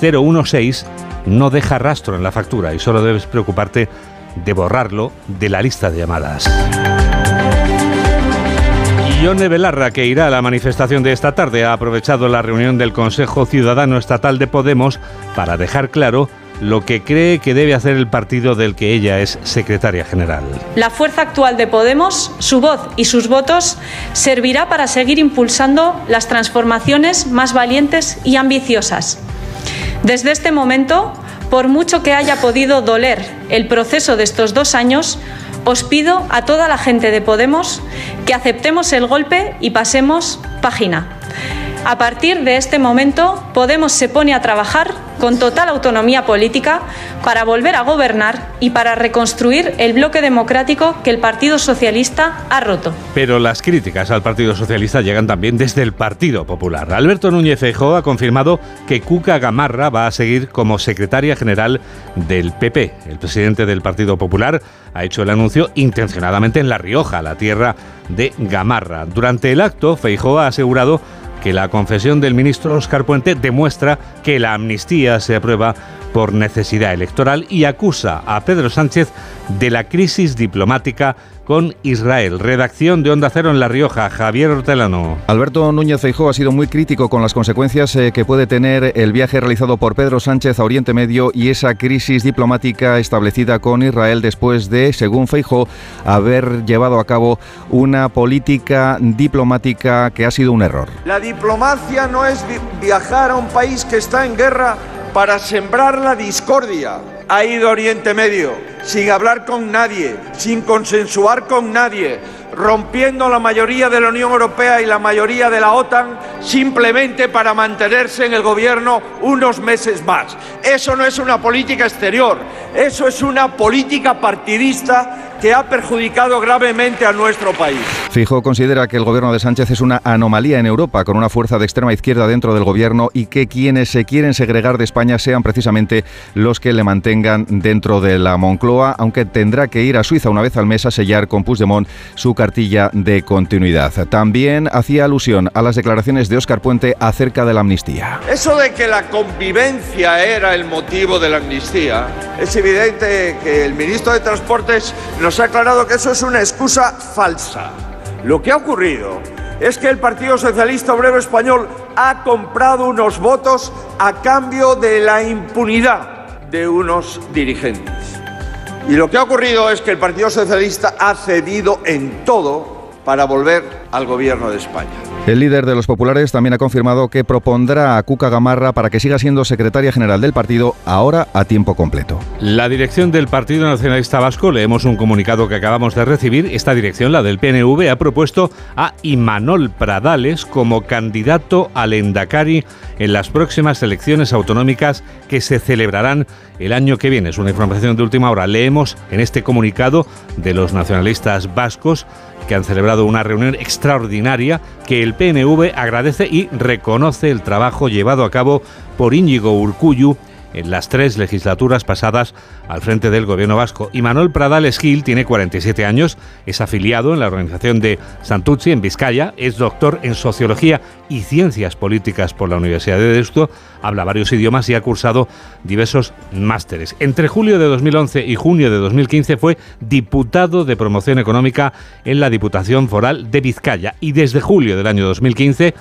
016 no deja rastro en la factura y solo debes preocuparte de borrarlo de la lista de llamadas. Ione Belarra, que irá a la manifestación de esta tarde, ha aprovechado la reunión del Consejo Ciudadano Estatal de Podemos para dejar claro lo que cree que debe hacer el partido del que ella es secretaria general. La fuerza actual de Podemos, su voz y sus votos servirá para seguir impulsando las transformaciones más valientes y ambiciosas desde este momento, por mucho que haya podido doler el proceso de estos dos años, os pido a toda la gente de Podemos que aceptemos el golpe y pasemos página. A partir de este momento, Podemos se pone a trabajar con total autonomía política para volver a gobernar y para reconstruir el bloque democrático que el Partido Socialista ha roto. Pero las críticas al Partido Socialista llegan también desde el Partido Popular. Alberto Núñez Feijóo ha confirmado que Cuca Gamarra va a seguir como secretaria general del PP. El presidente del Partido Popular ha hecho el anuncio intencionadamente en La Rioja, la tierra de Gamarra. Durante el acto, Feijóo ha asegurado que la confesión del ministro Oscar Puente demuestra que la amnistía se aprueba por necesidad electoral y acusa a Pedro Sánchez de la crisis diplomática con Israel. Redacción de Onda Cero en La Rioja, Javier Hortelano. Alberto Núñez Feijó ha sido muy crítico con las consecuencias eh, que puede tener el viaje realizado por Pedro Sánchez a Oriente Medio y esa crisis diplomática establecida con Israel después de, según Feijó, haber llevado a cabo una política diplomática que ha sido un error. La diplomacia no es viajar a un país que está en guerra para sembrar la discordia. Ha ido a Oriente Medio sin hablar con nadie, sin consensuar con nadie, rompiendo la mayoría de la Unión Europea y la mayoría de la OTAN simplemente para mantenerse en el gobierno unos meses más. Eso no es una política exterior, eso es una política partidista que ha perjudicado gravemente a nuestro país. Fijo considera que el gobierno de Sánchez es una anomalía en Europa, con una fuerza de extrema izquierda dentro del gobierno y que quienes se quieren segregar de España sean precisamente los que le mantengan dentro de la Moncloa, aunque tendrá que ir a Suiza una vez al mes a sellar con Puigdemont su cartilla de continuidad. También hacía alusión a las declaraciones de Óscar Puente acerca de la amnistía. Eso de que la convivencia era el motivo de la amnistía, es evidente que el ministro de Transportes nos ha aclarado que eso es una excusa falsa. Lo que ha ocurrido es que el Partido Socialista Obrero Español ha comprado unos votos a cambio de la impunidad de unos dirigentes. Y lo que ha ocurrido es que el Partido Socialista ha cedido en todo para volver al gobierno de España. El líder de los populares también ha confirmado que propondrá a Cuca Gamarra para que siga siendo secretaria general del partido, ahora a tiempo completo. La dirección del Partido Nacionalista Vasco, leemos un comunicado que acabamos de recibir, esta dirección, la del PNV, ha propuesto a Imanol Pradales como candidato al Endacari en las próximas elecciones autonómicas que se celebrarán el año que viene. Es una información de última hora. Leemos en este comunicado de los nacionalistas vascos que han celebrado una reunión extraordinaria que el PNV agradece y reconoce el trabajo llevado a cabo por Íñigo Urcuyu en las tres legislaturas pasadas al frente del gobierno vasco. Y Manuel Pradales Gil tiene 47 años, es afiliado en la organización de Santucci en Vizcaya, es doctor en Sociología y Ciencias Políticas por la Universidad de Deusto, habla varios idiomas y ha cursado diversos másteres. Entre julio de 2011 y junio de 2015 fue diputado de promoción económica en la Diputación Foral de Vizcaya y desde julio del año 2015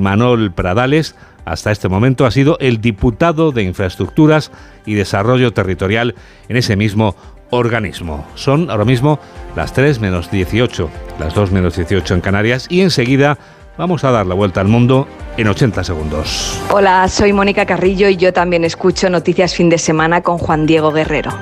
Manuel Pradales hasta este momento ha sido el diputado de Infraestructuras y Desarrollo Territorial en ese mismo organismo. Son ahora mismo las 3 menos 18, las 2 menos 18 en Canarias y enseguida vamos a dar la vuelta al mundo en 80 segundos. Hola, soy Mónica Carrillo y yo también escucho Noticias Fin de Semana con Juan Diego Guerrero.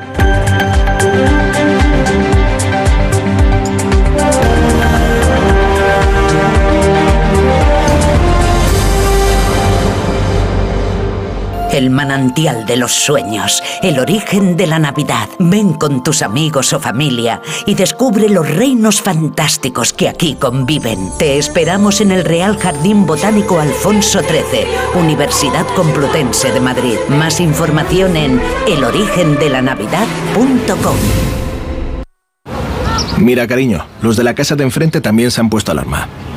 El manantial de los sueños, el origen de la Navidad. Ven con tus amigos o familia y descubre los reinos fantásticos que aquí conviven. Te esperamos en el Real Jardín Botánico Alfonso XIII, Universidad Complutense de Madrid. Más información en elorigendelanavidad.com. Mira, cariño, los de la casa de enfrente también se han puesto alarma.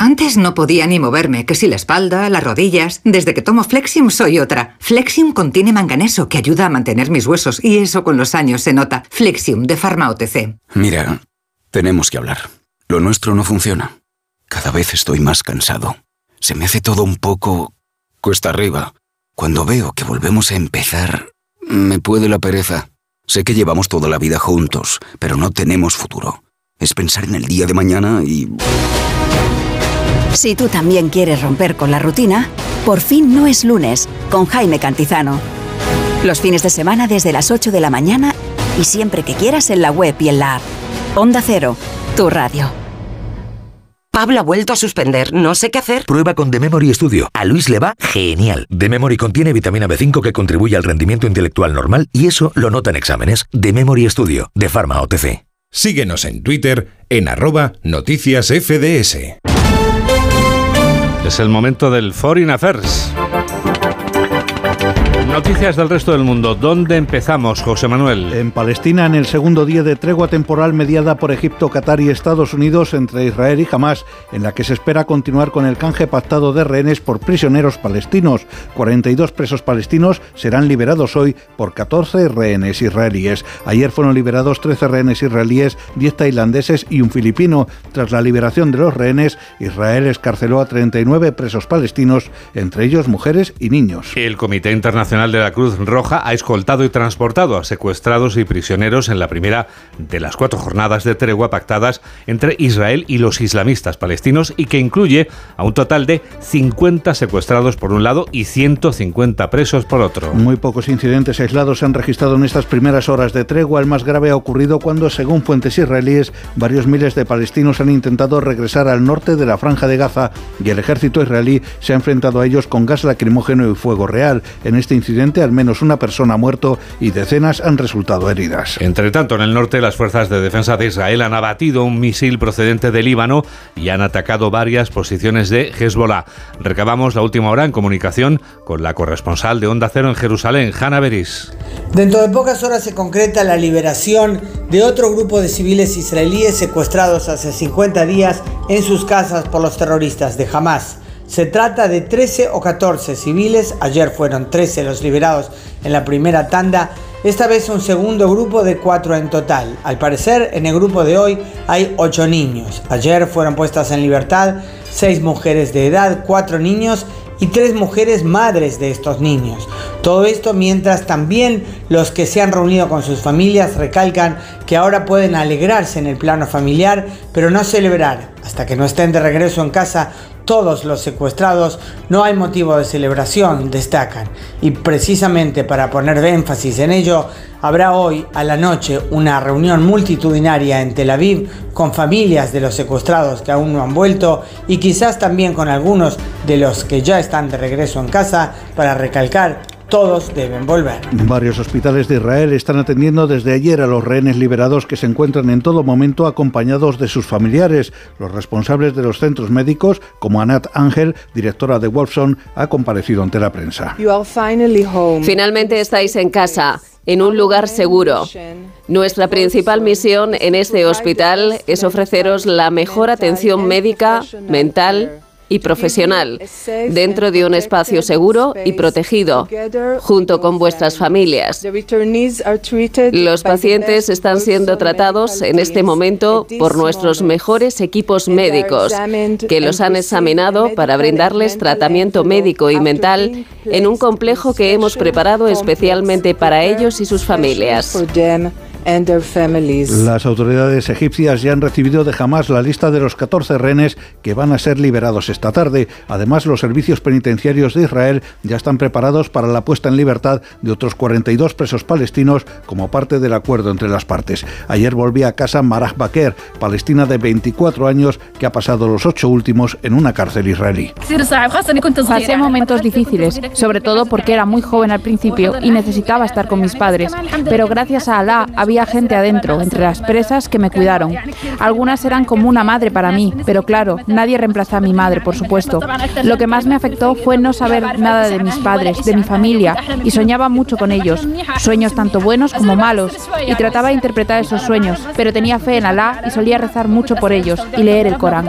Antes no podía ni moverme, que si la espalda, las rodillas. Desde que tomo Flexium soy otra. Flexium contiene manganeso que ayuda a mantener mis huesos y eso con los años se nota. Flexium de Pharma OTC. Mira, tenemos que hablar. Lo nuestro no funciona. Cada vez estoy más cansado. Se me hace todo un poco cuesta arriba. Cuando veo que volvemos a empezar, me puede la pereza. Sé que llevamos toda la vida juntos, pero no tenemos futuro. Es pensar en el día de mañana y... Si tú también quieres romper con la rutina, por fin no es lunes con Jaime Cantizano. Los fines de semana desde las 8 de la mañana y siempre que quieras en la web y en la app. Onda Cero, tu radio. Pablo ha vuelto a suspender, no sé qué hacer. Prueba con The Memory Studio. A Luis le va genial. The Memory contiene vitamina B5 que contribuye al rendimiento intelectual normal y eso lo nota en exámenes. The Memory Studio, de Pharma OTC. Síguenos en Twitter en arroba noticias FDS. Es el momento del Foreign Affairs. Noticias del resto del mundo. ¿Dónde empezamos, José Manuel? En Palestina, en el segundo día de tregua temporal mediada por Egipto, Qatar y Estados Unidos entre Israel y Hamas, en la que se espera continuar con el canje pactado de rehenes por prisioneros palestinos. 42 presos palestinos serán liberados hoy por 14 rehenes israelíes. Ayer fueron liberados 13 rehenes israelíes, 10 tailandeses y un filipino. Tras la liberación de los rehenes, Israel escarceló a 39 presos palestinos, entre ellos mujeres y niños. El Comité Internacional Internacional de la Cruz Roja ha escoltado y transportado a secuestrados y prisioneros en la primera de las cuatro jornadas de tregua pactadas entre Israel y los islamistas palestinos y que incluye a un total de 50 secuestrados por un lado y 150 presos por otro. Muy pocos incidentes aislados se han registrado en estas primeras horas de tregua. El más grave ha ocurrido cuando, según fuentes israelíes, varios miles de palestinos han intentado regresar al norte de la franja de Gaza y el ejército israelí se ha enfrentado a ellos con gas lacrimógeno y fuego real. En este incidente, al menos una persona ha muerto y decenas han resultado heridas. Entre tanto, en el norte, las fuerzas de defensa de Israel han abatido un misil procedente de Líbano y han atacado varias posiciones de Hezbollah. Recabamos la última hora en comunicación con la corresponsal de Onda Cero en Jerusalén, Hanna Beris. Dentro de pocas horas se concreta la liberación de otro grupo de civiles israelíes secuestrados hace 50 días en sus casas por los terroristas de Hamas. Se trata de 13 o 14 civiles, ayer fueron 13 los liberados en la primera tanda, esta vez un segundo grupo de 4 en total. Al parecer, en el grupo de hoy hay 8 niños. Ayer fueron puestas en libertad 6 mujeres de edad, 4 niños y 3 mujeres madres de estos niños. Todo esto mientras también los que se han reunido con sus familias recalcan que ahora pueden alegrarse en el plano familiar, pero no celebrar hasta que no estén de regreso en casa todos los secuestrados, no hay motivo de celebración, destacan. Y precisamente para poner énfasis en ello, habrá hoy a la noche una reunión multitudinaria en Tel Aviv con familias de los secuestrados que aún no han vuelto y quizás también con algunos de los que ya están de regreso en casa para recalcar todos deben volver. Varios hospitales de Israel están atendiendo desde ayer a los rehenes liberados que se encuentran en todo momento acompañados de sus familiares. Los responsables de los centros médicos, como Anat Ángel, directora de Wolfson, ha comparecido ante la prensa. Finalmente estáis en casa en un lugar seguro. Nuestra principal misión en este hospital es ofreceros la mejor atención médica, mental y profesional, dentro de un espacio seguro y protegido, junto con vuestras familias. Los pacientes están siendo tratados en este momento por nuestros mejores equipos médicos, que los han examinado para brindarles tratamiento médico y mental en un complejo que hemos preparado especialmente para ellos y sus familias. Las autoridades egipcias ya han recibido de Hamas la lista de los 14 rehenes que van a ser liberados esta tarde. Además, los servicios penitenciarios de Israel ya están preparados para la puesta en libertad de otros 42 presos palestinos como parte del acuerdo entre las partes. Ayer volvía a casa Marah Baker, palestina de 24 años que ha pasado los ocho últimos en una cárcel israelí. Pasé momentos difíciles, sobre todo porque era muy joven al principio y necesitaba estar con mis padres, pero gracias a Alá había gente adentro, entre las presas, que me cuidaron. Algunas eran como una madre para mí, pero claro, nadie reemplaza a mi madre, por supuesto. Lo que más me afectó fue no saber nada de mis padres, de mi familia, y soñaba mucho con ellos. Sueños tanto buenos como malos, y trataba de interpretar esos sueños, pero tenía fe en Alá y solía rezar mucho por ellos y leer el Corán.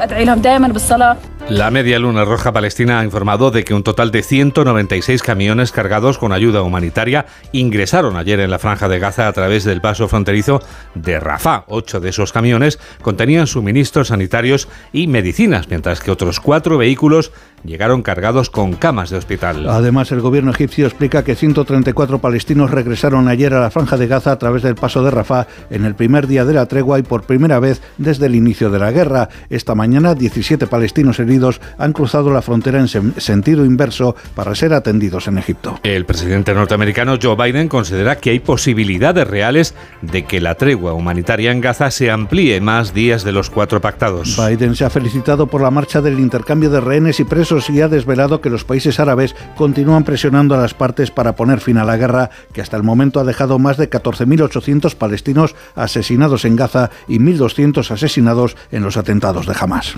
La Media Luna Roja Palestina ha informado de que un total de 196 camiones cargados con ayuda humanitaria ingresaron ayer en la franja de Gaza a través del paso fronterizo de Rafah. Ocho de esos camiones contenían suministros sanitarios y medicinas, mientras que otros cuatro vehículos llegaron cargados con camas de hospital. Además, el gobierno egipcio explica que 134 palestinos regresaron ayer a la franja de Gaza a través del paso de Rafah en el primer día de la tregua y por primera vez desde el inicio de la guerra. Esta mañana, 17 palestinos heridos han cruzado la frontera en sentido inverso para ser atendidos en Egipto. El presidente norteamericano Joe Biden considera que hay posibilidades reales de que la tregua humanitaria en Gaza se amplíe más días de los cuatro pactados. Biden se ha felicitado por la marcha del intercambio de rehenes y presos y ha desvelado que los países árabes continúan presionando a las partes para poner fin a la guerra, que hasta el momento ha dejado más de 14.800 palestinos asesinados en Gaza y 1.200 asesinados en los atentados de Hamas.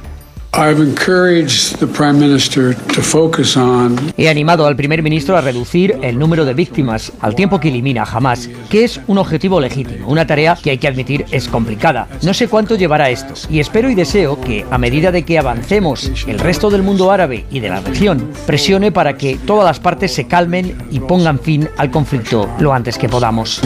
He animado al primer ministro a reducir el número de víctimas al tiempo que elimina Hamas, que es un objetivo legítimo, una tarea que hay que admitir es complicada. No sé cuánto llevará esto y espero y deseo que a medida de que avancemos el resto del mundo árabe y de la región presione para que todas las partes se calmen y pongan fin al conflicto lo antes que podamos.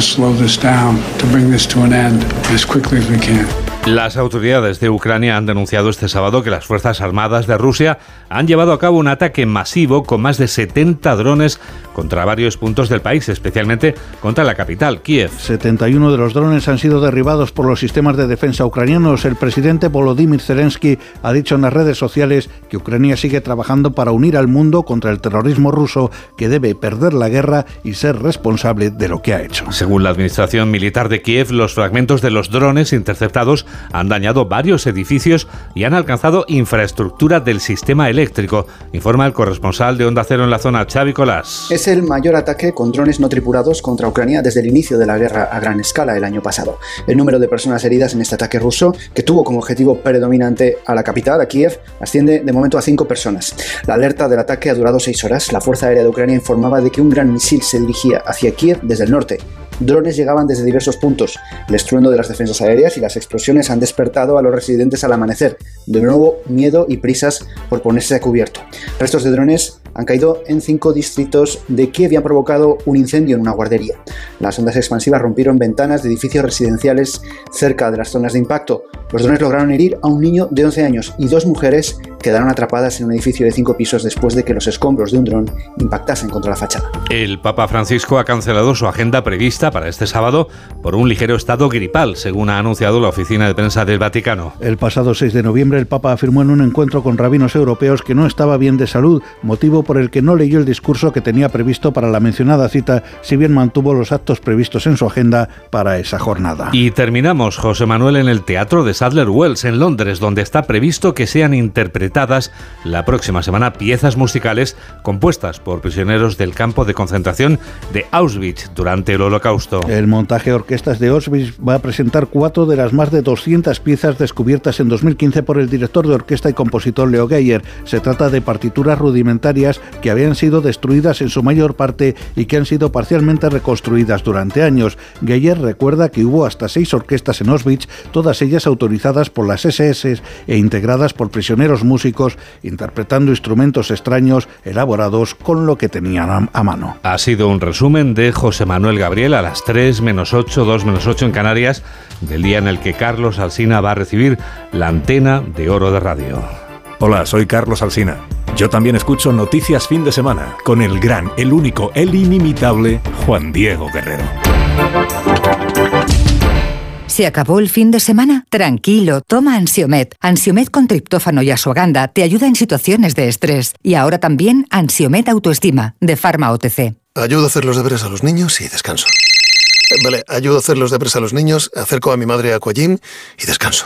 Las autoridades de Ucrania han denunciado este sábado que las Fuerzas Armadas de Rusia han llevado a cabo un ataque masivo con más de 70 drones contra varios puntos del país, especialmente contra la capital, Kiev. 71 de los drones han sido derribados por los sistemas de defensa ucranianos. El presidente Volodymyr Zelensky ha dicho en las redes sociales que Ucrania sigue trabajando para unir al mundo contra el terrorismo ruso, que debe perder la guerra y ser responsable de lo que ha hecho. Según la administración militar de Kiev, los fragmentos de los drones interceptados han dañado varios edificios y han alcanzado infraestructura del sistema eléctrico, informa el corresponsal de Onda Cero en la zona, Xavi Colás. Es el mayor ataque con drones no tripulados contra Ucrania desde el inicio de la guerra a gran escala el año pasado. El número de personas heridas en este ataque ruso, que tuvo como objetivo predominante a la capital, a Kiev, asciende de momento a cinco personas. La alerta del ataque ha durado seis horas. La Fuerza Aérea de Ucrania informaba de que un gran misil se dirigía hacia Kiev desde el norte. Drones llegaban desde diversos puntos. El estruendo de las defensas aéreas y las explosiones han despertado a los residentes al amanecer. De nuevo, miedo y prisas por ponerse a cubierto. Restos de drones han caído en cinco distritos de Kiev y han provocado un incendio en una guardería. Las ondas expansivas rompieron ventanas de edificios residenciales cerca de las zonas de impacto. Los drones lograron herir a un niño de 11 años y dos mujeres quedaron atrapadas en un edificio de cinco pisos después de que los escombros de un dron impactasen contra la fachada. El Papa Francisco ha cancelado su agenda prevista para este sábado por un ligero estado gripal, según ha anunciado la oficina de prensa del Vaticano. El pasado 6 de noviembre el Papa afirmó en un encuentro con rabinos europeos que no estaba bien de salud, motivo por el que no leyó el discurso que tenía previsto para la mencionada cita, si bien mantuvo los actos previstos en su agenda para esa jornada. Y terminamos, José Manuel, en el Teatro de Sadler Wells, en Londres, donde está previsto que sean interpretadas la próxima semana piezas musicales compuestas por prisioneros del campo de concentración de Auschwitz durante el Holocausto. El montaje Orquestas de Auschwitz va a presentar cuatro de las más de 200 piezas descubiertas en 2015 por el director de orquesta y compositor Leo Geyer. Se trata de partituras rudimentarias que habían sido destruidas en su mayor parte y que han sido parcialmente reconstruidas durante años. Geyer recuerda que hubo hasta seis orquestas en Auschwitz, todas ellas autorizadas por las SS e integradas por prisioneros músicos interpretando instrumentos extraños elaborados con lo que tenían a mano. Ha sido un resumen de José Manuel Gabriel a las 3 menos 8, 2 menos 8 en Canarias, del día en el que Carlos Alsina va a recibir la antena de oro de radio. Hola, soy Carlos Alsina. Yo también escucho Noticias Fin de Semana con el gran, el único, el inimitable Juan Diego Guerrero. ¿Se acabó el fin de semana? Tranquilo, toma Ansiomet. Ansiomet con triptófano y asuaganda te ayuda en situaciones de estrés. Y ahora también Ansiomet Autoestima, de Pharma OTC. Ayudo a hacer los deberes a los niños y descanso. Eh, Vale, ayudo a hacer los deberes a los niños, acerco a mi madre a Aquagym y descanso.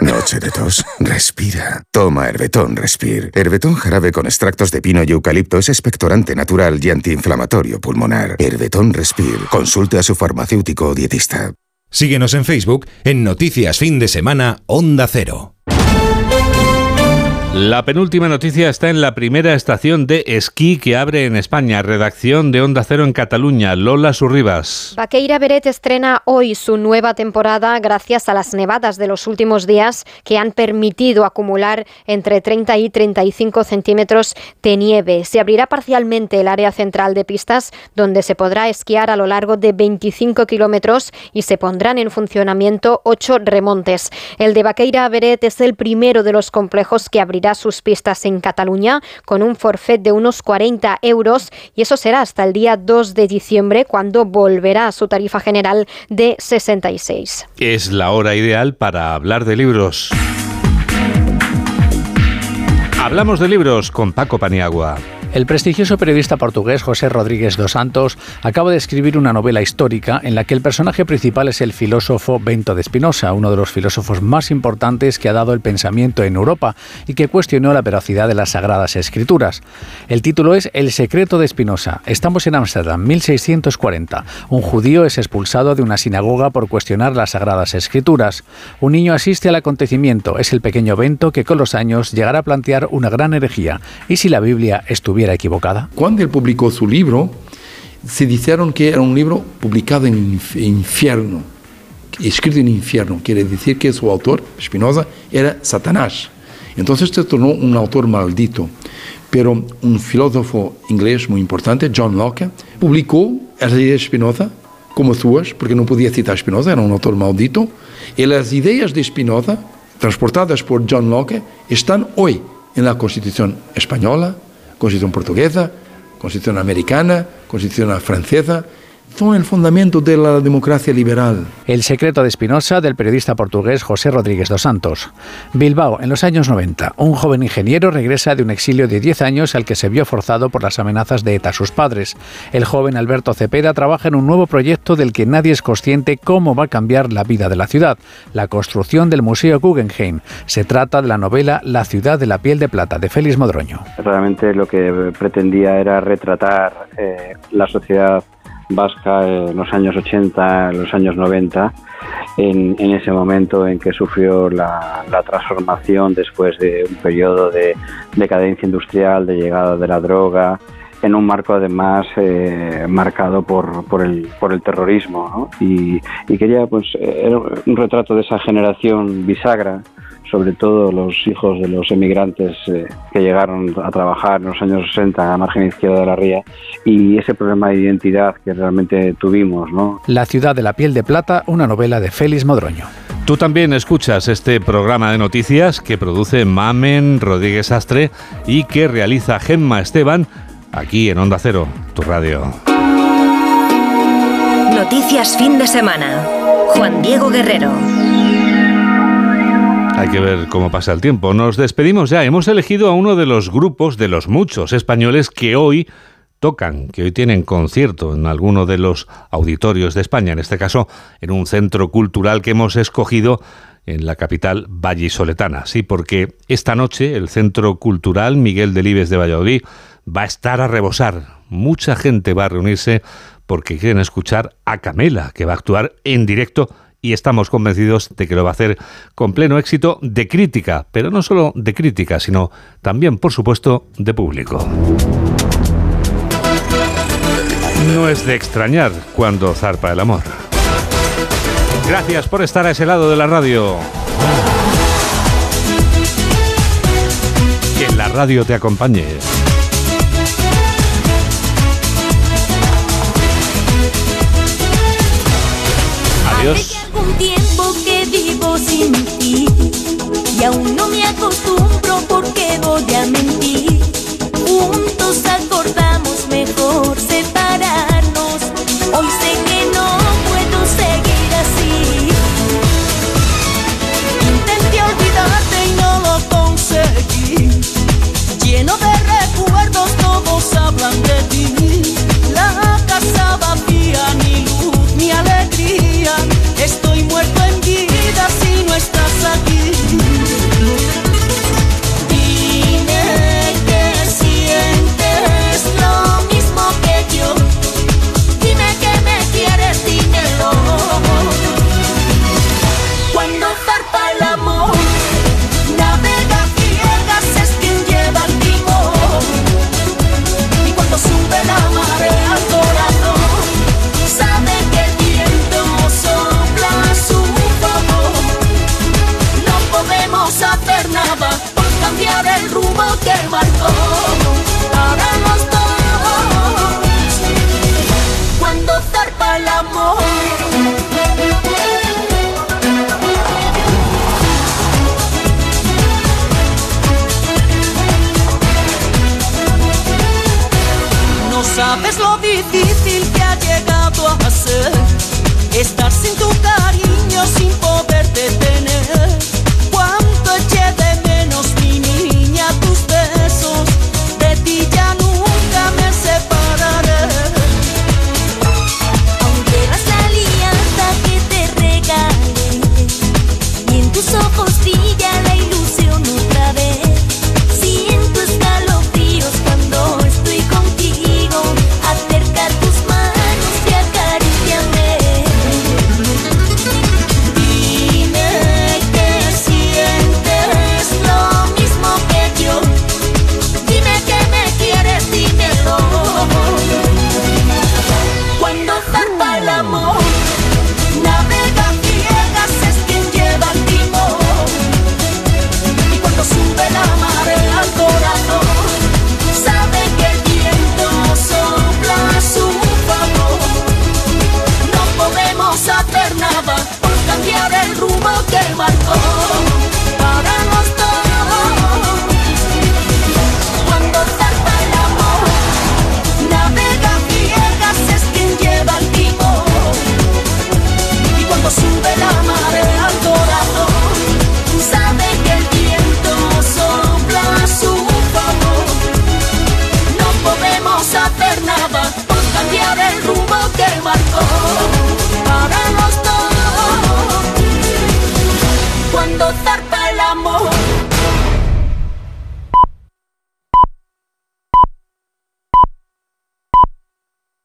Noche de tos. Respira. Toma Herbetón Respir. Herbetón jarabe con extractos de pino y eucalipto es expectorante natural y antiinflamatorio pulmonar. Herbetón Respir. Consulte a su farmacéutico o dietista. Síguenos en Facebook en Noticias Fin de Semana Onda Cero. La penúltima noticia está en la primera estación de esquí que abre en España. Redacción de Onda Cero en Cataluña. Lola Surribas. Vaqueira Beret estrena hoy su nueva temporada gracias a las nevadas de los últimos días que han permitido acumular entre 30 y 35 centímetros de nieve. Se abrirá parcialmente el área central de pistas donde se podrá esquiar a lo largo de 25 kilómetros y se pondrán en funcionamiento ocho remontes. El de Vaqueira Beret es el primero de los complejos que abrirá sus pistas en Cataluña con un forfait de unos 40 euros y eso será hasta el día 2 de diciembre cuando volverá a su tarifa general de 66. Es la hora ideal para hablar de libros. Hablamos de libros con Paco Paniagua. El prestigioso periodista portugués José Rodríguez dos Santos acaba de escribir una novela histórica en la que el personaje principal es el filósofo Bento de Spinoza, uno de los filósofos más importantes que ha dado el pensamiento en Europa y que cuestionó la veracidad de las Sagradas Escrituras. El título es El secreto de Spinoza. Estamos en Ámsterdam, 1640. Un judío es expulsado de una sinagoga por cuestionar las Sagradas Escrituras. Un niño asiste al acontecimiento. Es el pequeño Bento que con los años llegará a plantear una gran herejía. ¿Y si la Biblia estuviera era equivocada? Cuando él publicó su libro, se dijeron que era un libro publicado en infierno, escrito en infierno. Quiere decir que su autor, Spinoza, era Satanás. Entonces se tornó un autor maldito. Pero un filósofo inglés muy importante, John Locke, publicó las ideas de Spinoza como suyas, porque no podía citar Spinoza, era un autor maldito, y las ideas de Spinoza, transportadas por John Locke, están hoy en la Constitución española, Constitución portuguesa, Constitución americana, Constitución francesa, son el fundamento de la democracia liberal. El secreto de Espinosa del periodista portugués José Rodríguez dos Santos. Bilbao, en los años 90. Un joven ingeniero regresa de un exilio de 10 años al que se vio forzado por las amenazas de ETA a sus padres. El joven Alberto Cepeda trabaja en un nuevo proyecto del que nadie es consciente cómo va a cambiar la vida de la ciudad, la construcción del Museo Guggenheim. Se trata de la novela La ciudad de la piel de plata de Félix Modroño. Realmente lo que pretendía era retratar eh, la sociedad vasca en los años 80, en los años 90, en, ese momento en que sufrió la, transformación después de un periodo de decadencia industrial, de llegada de la droga, en un marco además eh, marcado por, por, el, por el terrorismo. Y, y, quería, pues, era un retrato de esa generación bisagra sobre todo los hijos de los emigrantes eh, que llegaron a trabajar en los años 60 a la margen izquierda de la ría y ese problema de identidad que realmente tuvimos. ¿no? La ciudad de la piel de plata, una novela de Félix Modroño. Tú también escuchas este programa de noticias que produce Mamen Rodríguez Astre y que realiza Gemma Esteban aquí en Onda Cero, tu radio. Noticias fin de semana. Juan Diego Guerrero. Hay que ver cómo pasa el tiempo. Nos despedimos ya. Hemos elegido a uno de los grupos de los muchos españoles que hoy tocan, que hoy tienen concierto en alguno de los auditorios de España, en este caso en un centro cultural que hemos escogido en la capital vallisoletana. Sí, porque esta noche el Centro Cultural Miguel Delibes de Valladolid va a estar a rebosar. Mucha gente va a reunirse porque quieren escuchar a Camela, que va a actuar en directo y estamos convencidos de que lo va a hacer con pleno éxito de crítica, pero no solo de crítica, sino también, por supuesto, de público. No es de extrañar cuando zarpa el amor. Gracias por estar a ese lado de la radio. Que la radio te acompañe. Adiós sabes lo difícil que ha llegado a ser. Estar sin tu cariño, sin poderte